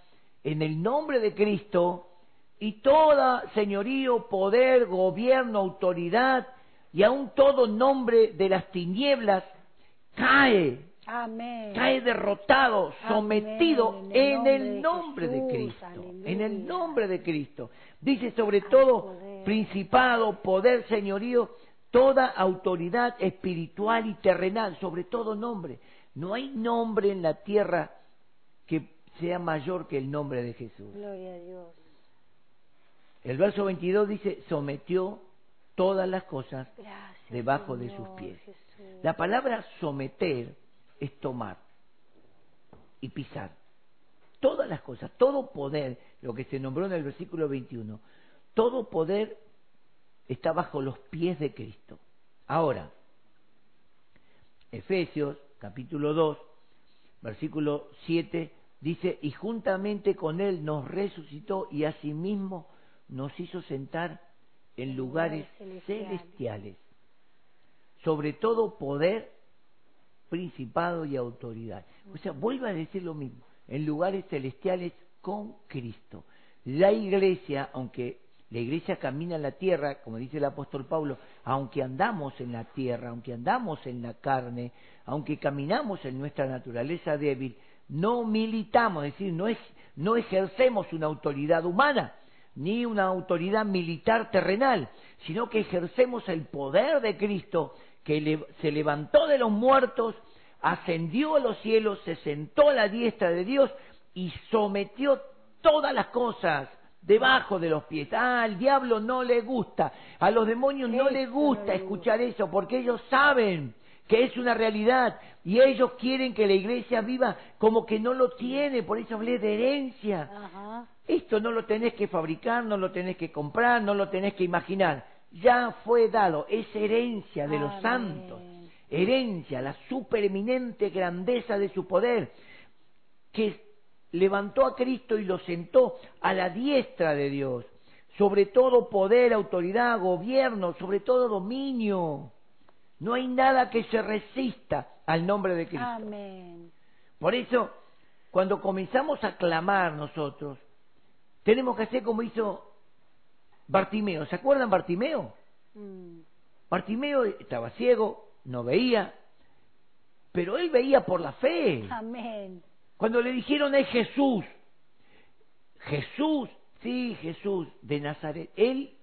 en el nombre de Cristo y toda señorío, poder, gobierno, autoridad y aún todo nombre de las tinieblas cae, Amén. cae derrotado, sometido En en el el nombre de. Cristo. Aleluya. En el nombre de Cristo. Dice sobre todo poder. principado, poder, señorío, toda autoridad espiritual y terrenal, sobre todo nombre. No hay nombre en la tierra que sea mayor que el nombre de Jesús. Gloria a Dios. El verso 22 dice, sometió todas las cosas Gracias. debajo de sus pies. Jesús. La palabra someter es tomar y pisar. Todas las cosas, todo poder, lo que se nombró en el versículo 21, todo poder está bajo los pies de Cristo. Ahora, Efesios capítulo 2, versículo 7, dice, y juntamente con Él nos resucitó y asimismo nos hizo sentar en lugares celestiales. celestiales sobre todo poder, principado y autoridad. O sea, vuelve a decir lo mismo, en lugares celestiales con Cristo. La iglesia, aunque la iglesia camina en la tierra, como dice el apóstol Pablo, aunque andamos en la tierra, aunque andamos en la carne, aunque caminamos en nuestra naturaleza débil, no militamos, es decir, no, es, no ejercemos una autoridad humana, ni una autoridad militar terrenal, sino que ejercemos el poder de Cristo que se levantó de los muertos, ascendió a los cielos, se sentó a la diestra de Dios y sometió todas las cosas debajo de los pies. Ah, al diablo no le gusta, a los demonios no le gusta escuchar eso, porque ellos saben que es una realidad y ellos quieren que la iglesia viva como que no lo tiene, por eso hablé de herencia. Ajá. Esto no lo tenés que fabricar, no lo tenés que comprar, no lo tenés que imaginar. Ya fue dado, es herencia de los Amén. santos. Herencia, la supereminente grandeza de su poder, que levantó a Cristo y lo sentó a la diestra de Dios, sobre todo poder, autoridad, gobierno, sobre todo dominio. No hay nada que se resista al nombre de Cristo. Amén. Por eso, cuando comenzamos a clamar nosotros, tenemos que hacer como hizo Bartimeo. ¿Se acuerdan Bartimeo? Mm. Bartimeo estaba ciego, no veía, pero él veía por la fe. Amén. Cuando le dijeron es Jesús, Jesús, sí, Jesús de Nazaret, él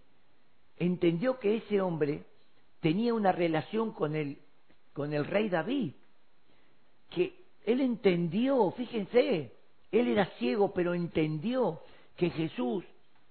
entendió que ese hombre tenía una relación con el, con el rey David, que él entendió, fíjense, él era ciego, pero entendió que Jesús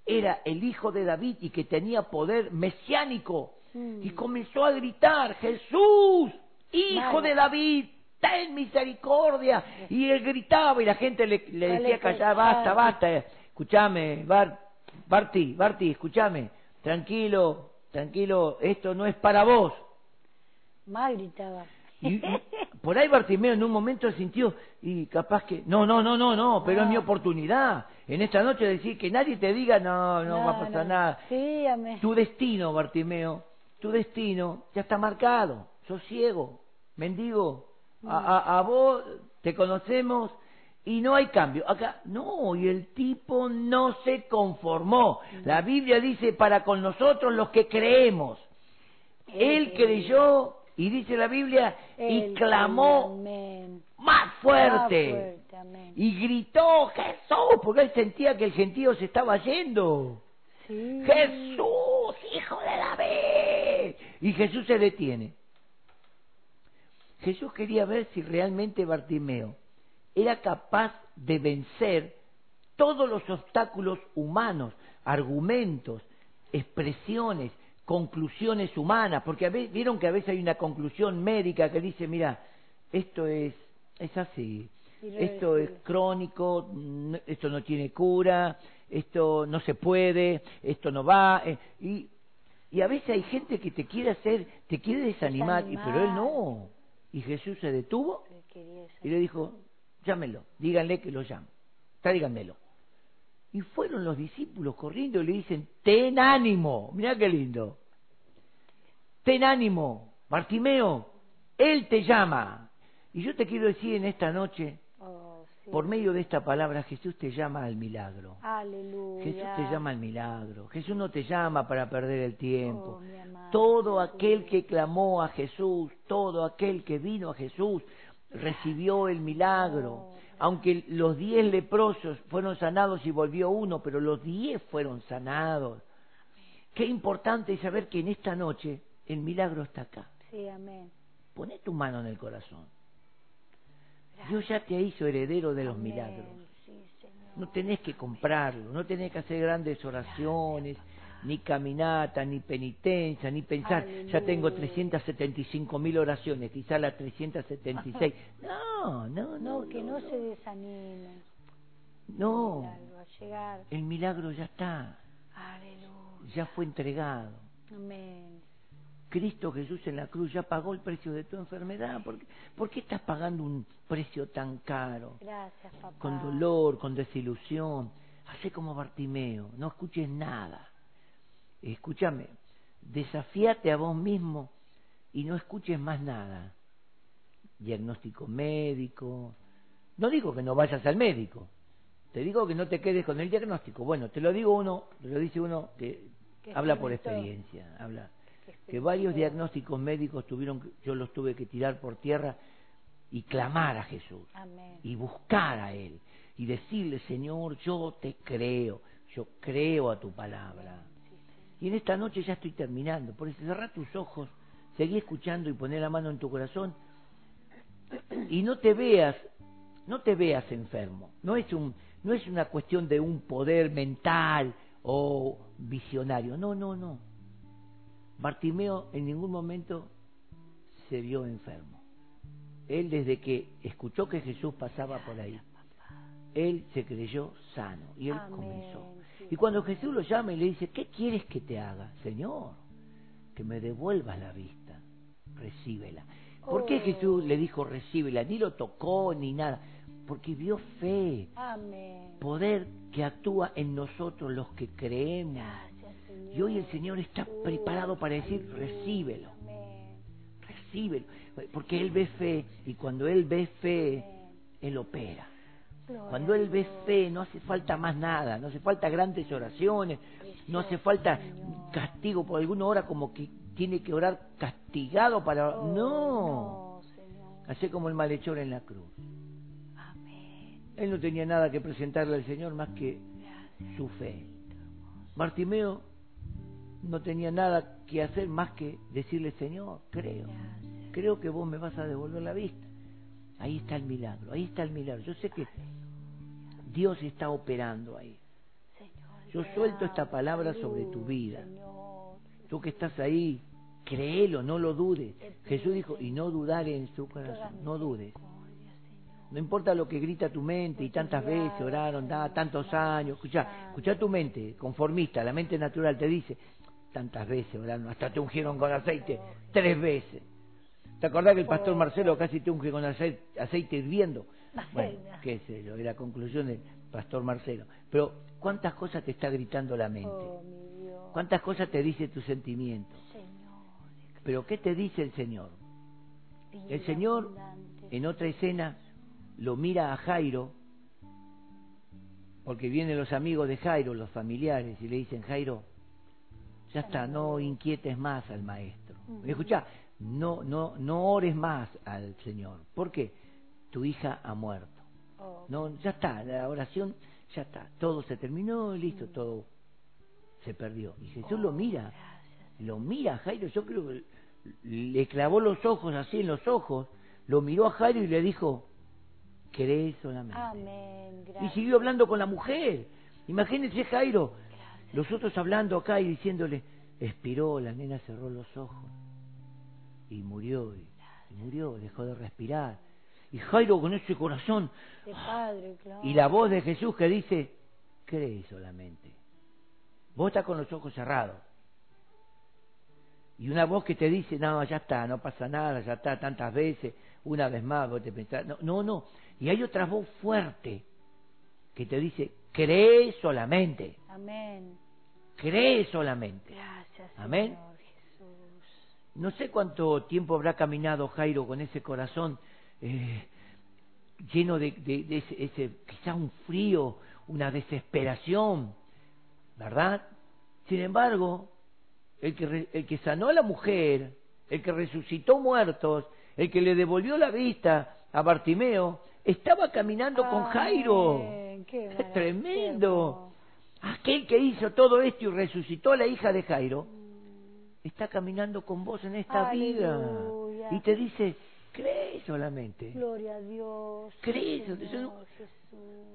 era el hijo de David y que tenía poder mesiánico, Mm. y comenzó a gritar, Jesús, hijo de David, ten misericordia. Y él gritaba y la gente le, le decía, pues, calla, basta, dale. basta, escúchame, Bar, Barti, Barti, escúchame, tranquilo, tranquilo, esto no es para vos. Más gritaba. Y, y por ahí Bartimeo en un momento sintió, y capaz que, no, no, no, no, no, pero es mi No. oportunidad. En esta noche decir que nadie te diga, no, no, va a pasar no. nada. Sí. Tu destino, Bartimeo, tu destino ya está marcado. Sos ciego, mendigo. A, a- a vos te conocemos y no hay cambio. Acá, no, y el tipo no se conformó. La Biblia dice para con nosotros los que creemos. Él creyó, y dice la Biblia, y clamó más fuerte. Y gritó Jesús, porque él sentía que el gentío se estaba yendo. Jesús, hijo de David. Y Jesús se detiene. Jesús quería ver si realmente Bartimeo era capaz de vencer todos los obstáculos humanos, argumentos, expresiones, conclusiones humanas, porque a veces, vieron que a veces hay una conclusión médica que dice, mira, esto es, es así, esto es crónico, esto no tiene cura, esto no se puede, esto no va, eh, y, y a veces hay gente que te quiere hacer, te quiere desanimar, y- pero él no. Y Jesús se detuvo y le dijo, llámenlo, díganle que lo llame, tráiganmelo. Y fueron los discípulos corriendo y le dicen, ten ánimo, mira qué lindo, ten ánimo, Bartimeo, él te llama. Y yo te quiero decir en esta noche, sí. por medio de esta palabra, Jesús te llama al milagro. Aleluya. Jesús te llama al milagro. Jesús no te llama para perder el tiempo. Oh, todo aquel que clamó a Jesús, todo aquel que vino a Jesús, recibió el milagro. Oh, Aunque los diez leprosos fueron sanados y volvió uno, pero los diez fueron sanados. Qué importante saber que en esta noche el milagro está acá. Sí, amén. Poné tu mano en el corazón. Dios ya te hizo heredero de los milagros. No tenés que comprarlo, no tenés que hacer grandes oraciones, ni caminata, ni penitencia, ni pensar, ya tengo Aleluya. 375 mil oraciones, quizá la 376. No, no, no. No, que no, se desanimen. No, el milagro ya está, Aleluya. ya fue entregado. Amén. Cristo Jesús en la cruz ya pagó el precio de tu enfermedad. ¿Por qué, por qué estás pagando un precio tan caro? Gracias, papá. con dolor, con desilusión. Hacé como Bartimeo, no escuches nada. Escúchame, desafíate a vos mismo y no escuches más nada. Diagnóstico médico. No digo que no vayas al médico, te digo que no te quedes con el diagnóstico. Bueno, te lo digo uno, te lo dice uno que Que habla por experiencia, habla Que varios diagnósticos médicos tuvieron, que- yo los tuve que tirar por tierra y clamar a Jesús Amén. y buscar a Él y decirle, Señor, yo te creo, yo creo a tu palabra. Y en esta noche ya estoy terminando, por eso cerrá tus ojos, seguí escuchando y poné la mano en tu corazón y no te veas, no te veas enfermo. No es un, no es una cuestión de un poder mental o visionario. No, no, no. Bartimeo en ningún momento se vio enfermo. Él desde que escuchó que Jesús pasaba por ahí, él se creyó sano y él Amén, comenzó. Y cuando Jesús lo llama y le dice, ¿qué quieres que te haga? Señor, que me devuelvas la vista, recíbela. ¿Por qué Oh. Jesús le dijo recíbela? Ni lo tocó ni nada, porque vio fe, Amén. poder que actúa en nosotros los que creemos. Y hoy el Señor está preparado para decir, recíbelo, recíbelo, porque Él ve fe y cuando Él ve fe, Él opera. Cuando Él ve fe, no hace falta más nada, no hace falta grandes oraciones, no hace falta castigo, por alguna hora como que tiene que orar castigado para... No, hace como el malhechor en la cruz. Él no tenía nada que presentarle al Señor más que su fe. Bartimeo no tenía nada que hacer más que decirle, Señor, creo, Gracias. creo que vos me vas a devolver la vista. Ahí está el milagro, ahí está el milagro. Yo sé que Dios está operando ahí. Yo suelto esta palabra sobre tu vida. Tú que estás ahí, créelo, no lo dudes. Jesús dijo, y no dudar en su corazón, no dudes. No importa lo que grita tu mente y tantas veces oraron, da tantos años. Escucha, escucha tu mente, conformista, la mente natural te dice, tantas veces oraron, hasta te ungieron con aceite, tres veces. ¿Te acordás que el pastor Marcelo casi te unge con aceite, aceite hirviendo? Bueno, qué sé yo, era conclusión del pastor Marcelo. Pero, ¿cuántas cosas te está gritando la mente? Oh, mi Dios. ¿Cuántas cosas te dice tu sentimiento? Señor. Pero, ¿qué te dice el Señor? El Señor, abundante. en otra escena, lo mira a Jairo porque vienen los amigos de Jairo, los familiares, y le dicen, Jairo, ya está, no inquietes más al maestro. ¿Me escuchá? No, no, no ores más al Señor. ¿Por qué? Tu hija ha muerto. Oh, No, ya está, la oración ya está. Todo se terminó, listo, todo se perdió. Y Jesús lo mira, gracias. lo mira a Jairo, yo creo que le clavó los ojos así en los ojos, lo miró a Jairo y le dijo, crees solamente. Amén. Y siguió hablando con la mujer. Imagínense Jairo, Los otros hablando acá y diciéndole, expiró, la nena cerró los ojos y murió, y, y murió, dejó de respirar. Y Jairo con ese corazón De padre, claro. y la voz de Jesús que dice, cree solamente. Vos estás con los ojos cerrados. Y una voz que te dice, no, ya está, no pasa nada, ya está tantas veces, una vez más, vos te pensás, no, no, no. Y hay otra voz fuerte que te dice, cree solamente, Amén. cree solamente. Gracias, Amén. Señor Jesús. No sé cuánto tiempo habrá caminado Jairo con ese corazón eh, lleno de, de- de ese, ese, quizá un frío, una desesperación, ¿verdad? Sin embargo, el que, re- el que sanó a la mujer, el que resucitó muertos, el que le devolvió la vista a Bartimeo, estaba caminando con Jairo. Qué tremendo. Aquel que hizo todo esto y resucitó a la hija de Jairo, está caminando con vos en esta vida. Y te dice, cree solamente. Gloria a Dios. Cree, Señor.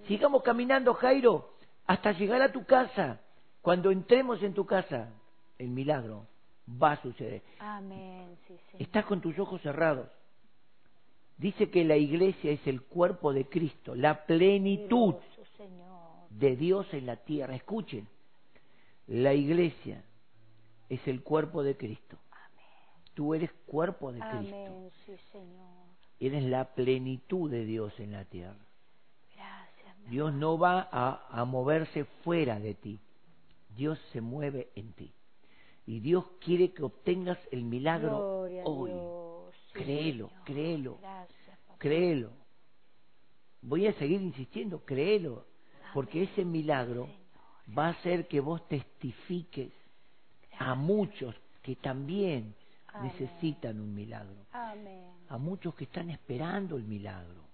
Sigamos caminando, Jairo, hasta llegar a tu casa. Cuando entremos en tu casa, el milagro va a suceder. Amén, sí. Estás con tus ojos cerrados. Dice que la iglesia es el cuerpo de Cristo, la plenitud. De Dios en la tierra. Escuchen, la iglesia es el cuerpo de Cristo. Tú eres cuerpo de Cristo. Sí, Señor. Eres la plenitud de Dios en la tierra. Gracias, Dios no va a, a moverse fuera de ti. Dios se mueve en ti. Y Dios quiere que obtengas el milagro Gloria hoy. Sí, Créelo, Señor. créelo. Gracias. Créelo. Voy a seguir insistiendo, créelo. Porque ese milagro va a hacer que vos testifiques a muchos que también Amén. necesitan un milagro. Amén. A muchos que están esperando el milagro.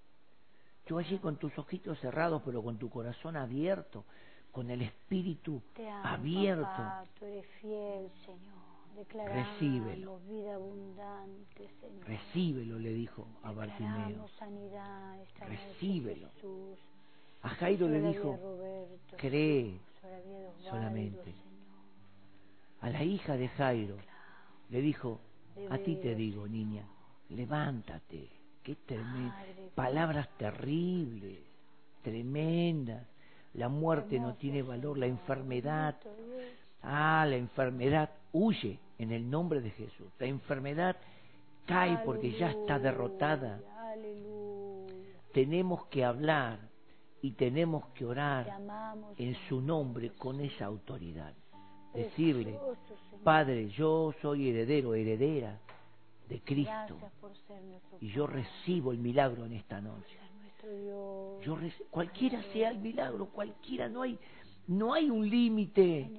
Tú allí con tus ojitos cerrados, pero con tu corazón abierto, con el espíritu Te amo, abierto. papá. Tú eres fiel, Señor. Declaramos Recíbelo. vida abundante, Señor. Recíbelo, le dijo a Bartimeo. Sanidad Recíbelo. Jesús. A Jairo le dijo, cree. solamente. A la hija de Jairo le dijo, a ti te digo, niña, levántate. Qué tremendo. Palabras terribles, tremendas. La muerte no tiene valor, la enfermedad. Ah, la enfermedad huye en el nombre de Jesús. La enfermedad cae porque ya está derrotada. Tenemos que hablar y tenemos que orar amamos. en su nombre con esa autoridad. Decirle. Padre, yo soy heredero, heredera de Cristo y yo recibo el milagro en esta noche. Yo cualquiera sea el milagro, cualquiera, no hay, no hay un límite.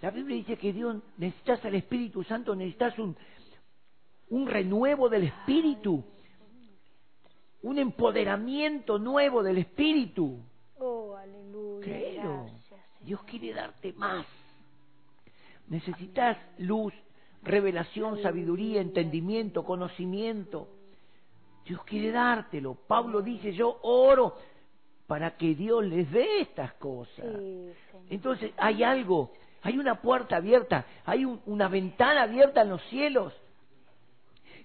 La Biblia dice que Dios necesitas al Espíritu Santo, necesitas un, un renuevo del Espíritu, un empoderamiento nuevo del Espíritu. Oh, aleluya. Créelo. Gracias. Dios quiere darte más. Necesitas luz, revelación, sabiduría, entendimiento, conocimiento. Dios quiere dártelo. Pablo dice, yo oro para que Dios les dé estas cosas. Sí. Entonces hay algo, hay una puerta abierta, hay un- una ventana abierta en los cielos.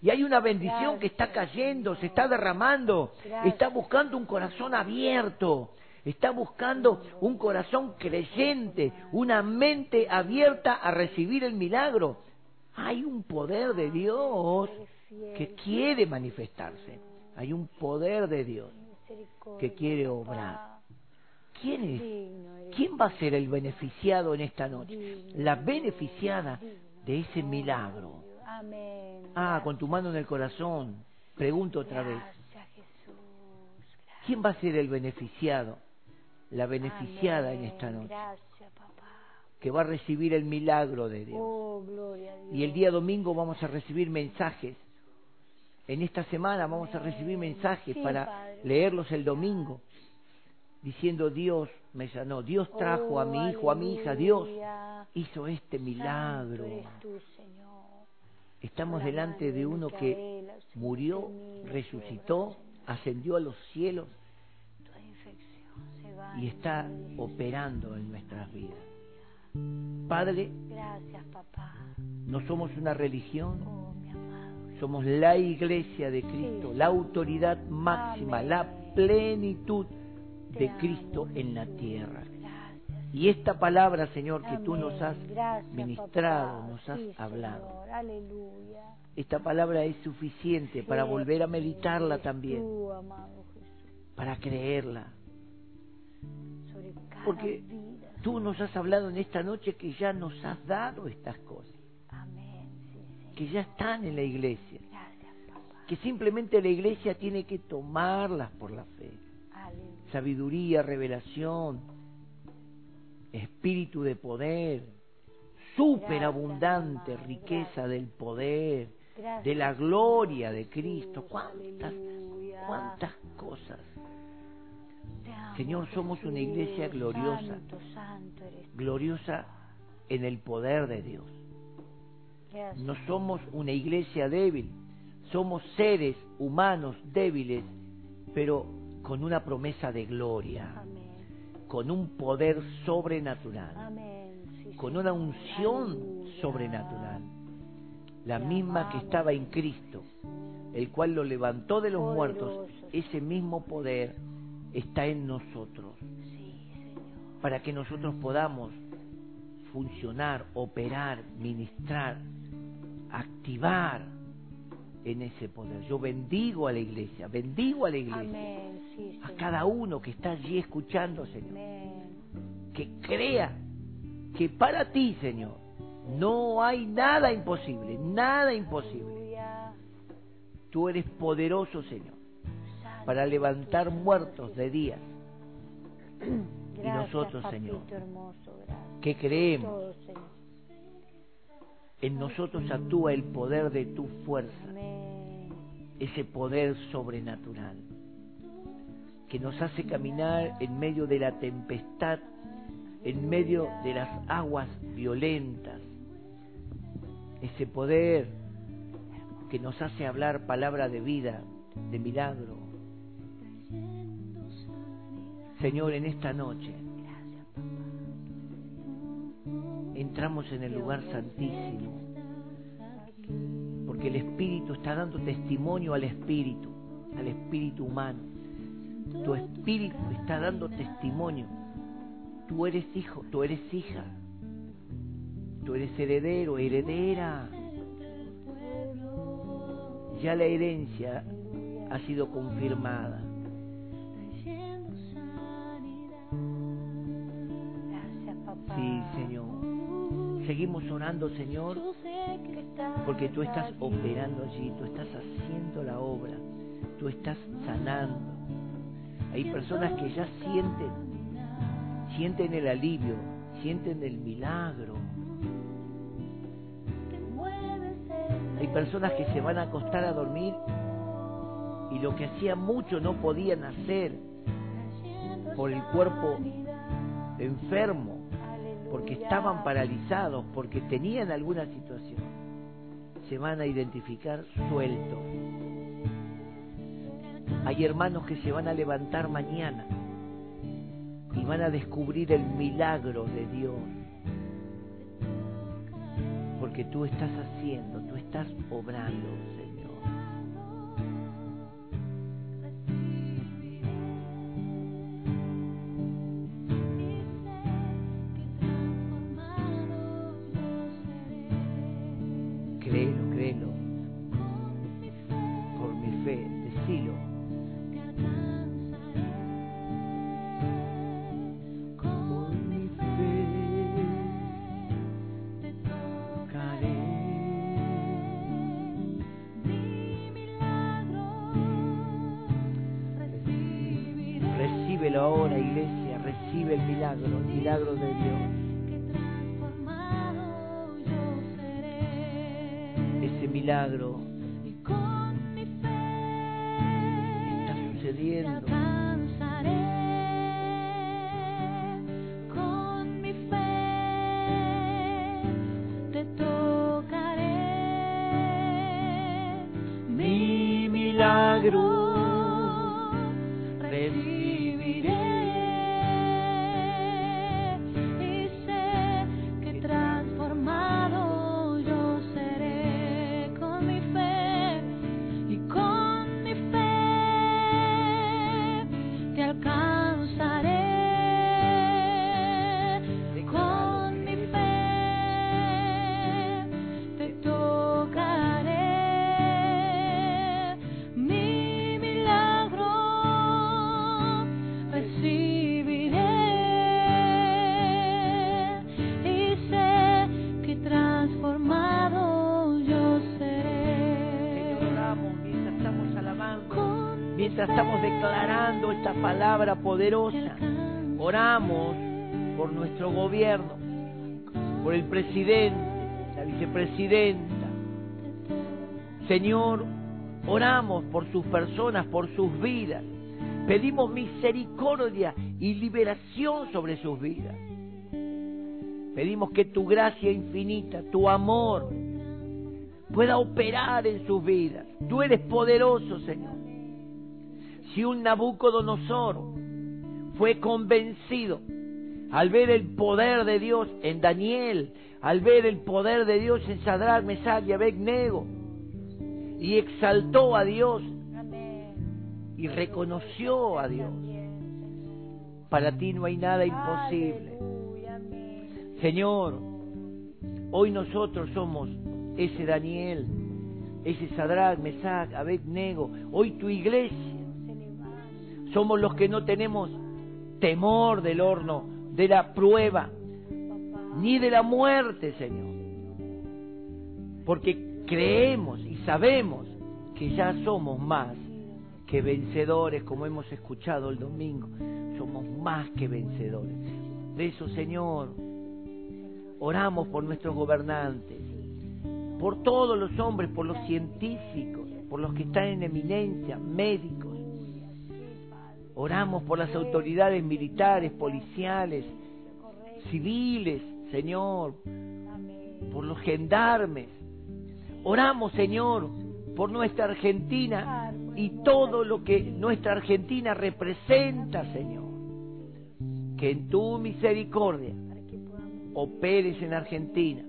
Y hay una bendición que está cayendo, se está derramando, Gracias. está buscando un corazón abierto, está buscando un corazón creyente, una mente abierta a recibir el milagro. Hay un poder de Dios que quiere manifestarse, hay un poder de Dios. que quiere obrar. ¿Quién es? ¿Quién va a ser el beneficiado en esta noche? La beneficiada de ese milagro. Amén. Ah, con tu mano en el corazón. Pregunto otra vez. Gracias, Jesús. Gracias. ¿Quién va a ser el beneficiado la beneficiada en esta noche, Gracias, papá. que va a recibir el milagro de Dios. Oh, gloria a Dios. Y el día domingo vamos a recibir mensajes. En esta semana vamos a recibir mensajes Sí, para Padre. leerlos el domingo, diciendo Dios me sanó, Dios trajo a mi Oh, hijo, a mi hija, Dios hizo este milagro. Santo eres tú, Señor. Estamos La delante de uno que murió, resucitó, ascendió a los cielos y está operando en nuestras vidas. Padre, Gracias, papá. no somos una religión, Oh, somos la iglesia de Cristo, la autoridad máxima, la plenitud de Cristo en la tierra. Y esta palabra, Señor, que tú nos has Gracias, ministrado, papá. nos has Sí, hablado. Señor. Aleluya. Esta palabra es suficiente para volver a meditarla también, para creerla. sobre cada Porque vida. tú nos has hablado en esta noche que ya nos has dado estas cosas, Amén. Sí, Señor. que ya están en la iglesia, Gracias, papá. que simplemente la iglesia tiene que tomarlas por la fe. Aleluya. Sabiduría, revelación, espíritu de poder, superabundante Gracias, riqueza gracias. del poder, Gracias, de la gloria de Cristo. ¿Cuántas, cuántas cosas? Amo, Señor, somos una iglesia gloriosa. Santo, santo. Gloriosa en el poder de Dios. No somos una iglesia débil, somos seres humanos débiles, pero con una promesa de gloria, Amén. Con un poder sobrenatural, Amén. Sí, con una unción Aleluya. sobrenatural, la Te misma que estaba en Cristo, el cual lo levantó de los muertos, ese mismo poder está en nosotros, Sí, Señor. para que nosotros podamos funcionar, operar, ministrar, activar en ese poder. Yo bendigo a la iglesia, bendigo a la iglesia, Amén. Sí, a cada uno que está allí escuchando, Señor, Amén. que crea que para ti, Señor, no hay nada imposible, nada imposible. Tú eres poderoso, Señor, para levantar muertos de día. Gracias, nosotros, Señor, que creemos, Todo, Señor. En nosotros actúa el poder de tu fuerza. Ese poder sobrenatural que nos hace caminar en medio de la tempestad, en medio de las aguas violentas, ese poder que nos hace hablar palabra de vida, de milagro. Señor, en esta noche Gracias, papá. Entramos en el lugar santísimo, porque el Espíritu está dando testimonio al Espíritu, al Espíritu humano. Tu Espíritu está dando testimonio. Tú eres hijo, tú eres hija, tú eres heredero, heredera. Ya la herencia ha sido confirmada. Gracias, papá. Sí, Señor. Seguimos orando, Señor, porque tú estás operando allí, tú estás haciendo la obra, tú estás sanando. Hay personas que ya sienten, sienten el alivio, sienten el milagro. Hay personas que se van a acostar a dormir y lo que hacía mucho no podían hacer por el cuerpo enfermo, porque estaban paralizados, porque tenían alguna situación, se van a identificar sueltos. Hay hermanos que se van a levantar mañana y van a descubrir el milagro de Dios. Porque tú estás haciendo, tú estás obrando, estamos declarando esta palabra poderosa. Oramos por nuestro gobierno, por el presidente, la vicepresidenta. Señor, oramos por sus personas, por sus vidas. Pedimos misericordia y liberación sobre sus vidas. Pedimos que tu gracia infinita, tu amor, pueda operar en sus vidas. Tú eres poderoso, Señor. Si un Nabucodonosor fue convencido al ver el poder de Dios en Daniel, al ver el poder de Dios en Sadrach, Mesach y Abednego, y exaltó a Dios y reconoció a Dios. Para ti no hay nada imposible. Señor, hoy nosotros somos ese Daniel, ese Sadrach, Mesach, Abednego, hoy tu iglesia. Somos los que no tenemos temor del horno, de la prueba, ni de la muerte, Señor. Porque creemos y sabemos que ya somos más que vencedores, como hemos escuchado el domingo. Somos más que vencedores. De eso, Señor, oramos por nuestros gobernantes, por todos los hombres, por los científicos, por los que están en eminencia, médicos. Oramos por las autoridades militares, policiales, civiles, Señor, por los gendarmes. Oramos, Señor, por nuestra Argentina y todo lo que nuestra Argentina representa, Señor. Que en tu misericordia operes en Argentina.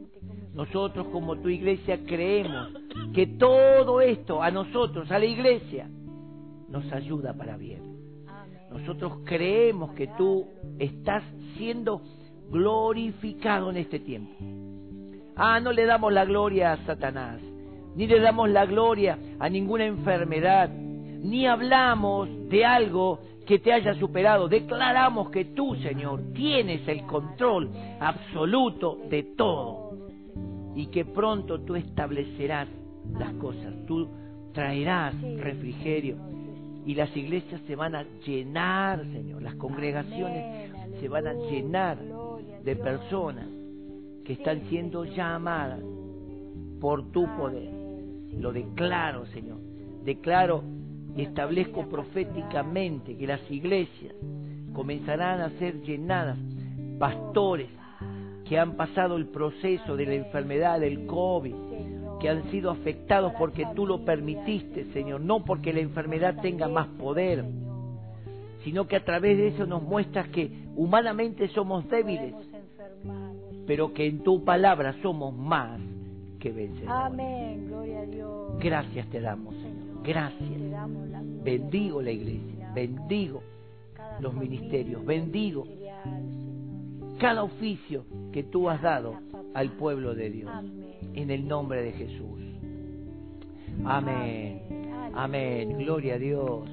Nosotros como tu iglesia creemos que todo esto a nosotros, a la iglesia, nos ayuda para bien. Nosotros creemos que tú estás siendo glorificado en este tiempo. Ah, no le damos la gloria a Satanás, ni le damos la gloria a ninguna enfermedad, ni hablamos de algo que te haya superado. Declaramos que tú, Señor, tienes el control absoluto de todo y que pronto tú establecerás las cosas, tú traerás refrigerio y las iglesias se van a llenar, Señor, las congregaciones Amén, se van a llenar gloria de personas que están siendo llamadas por tu poder. Lo declaro, Señor. Declaro y establezco proféticamente que las iglesias comenzarán a ser llenadas. Pastores que han pasado el proceso de la enfermedad del COVID. Que han sido afectados porque tú lo permitiste, Señor, no porque la enfermedad tenga más poder, sino que a través de eso nos muestras que humanamente somos débiles, pero que en tu palabra somos más que vencedores. Amén, gloria a Dios. Gracias te damos, Señor. Gracias. Bendigo la iglesia, bendigo los ministerios, bendigo cada oficio que tú has dado al pueblo de Dios. En el nombre de Jesús. Amén. Amén. Gloria a Dios.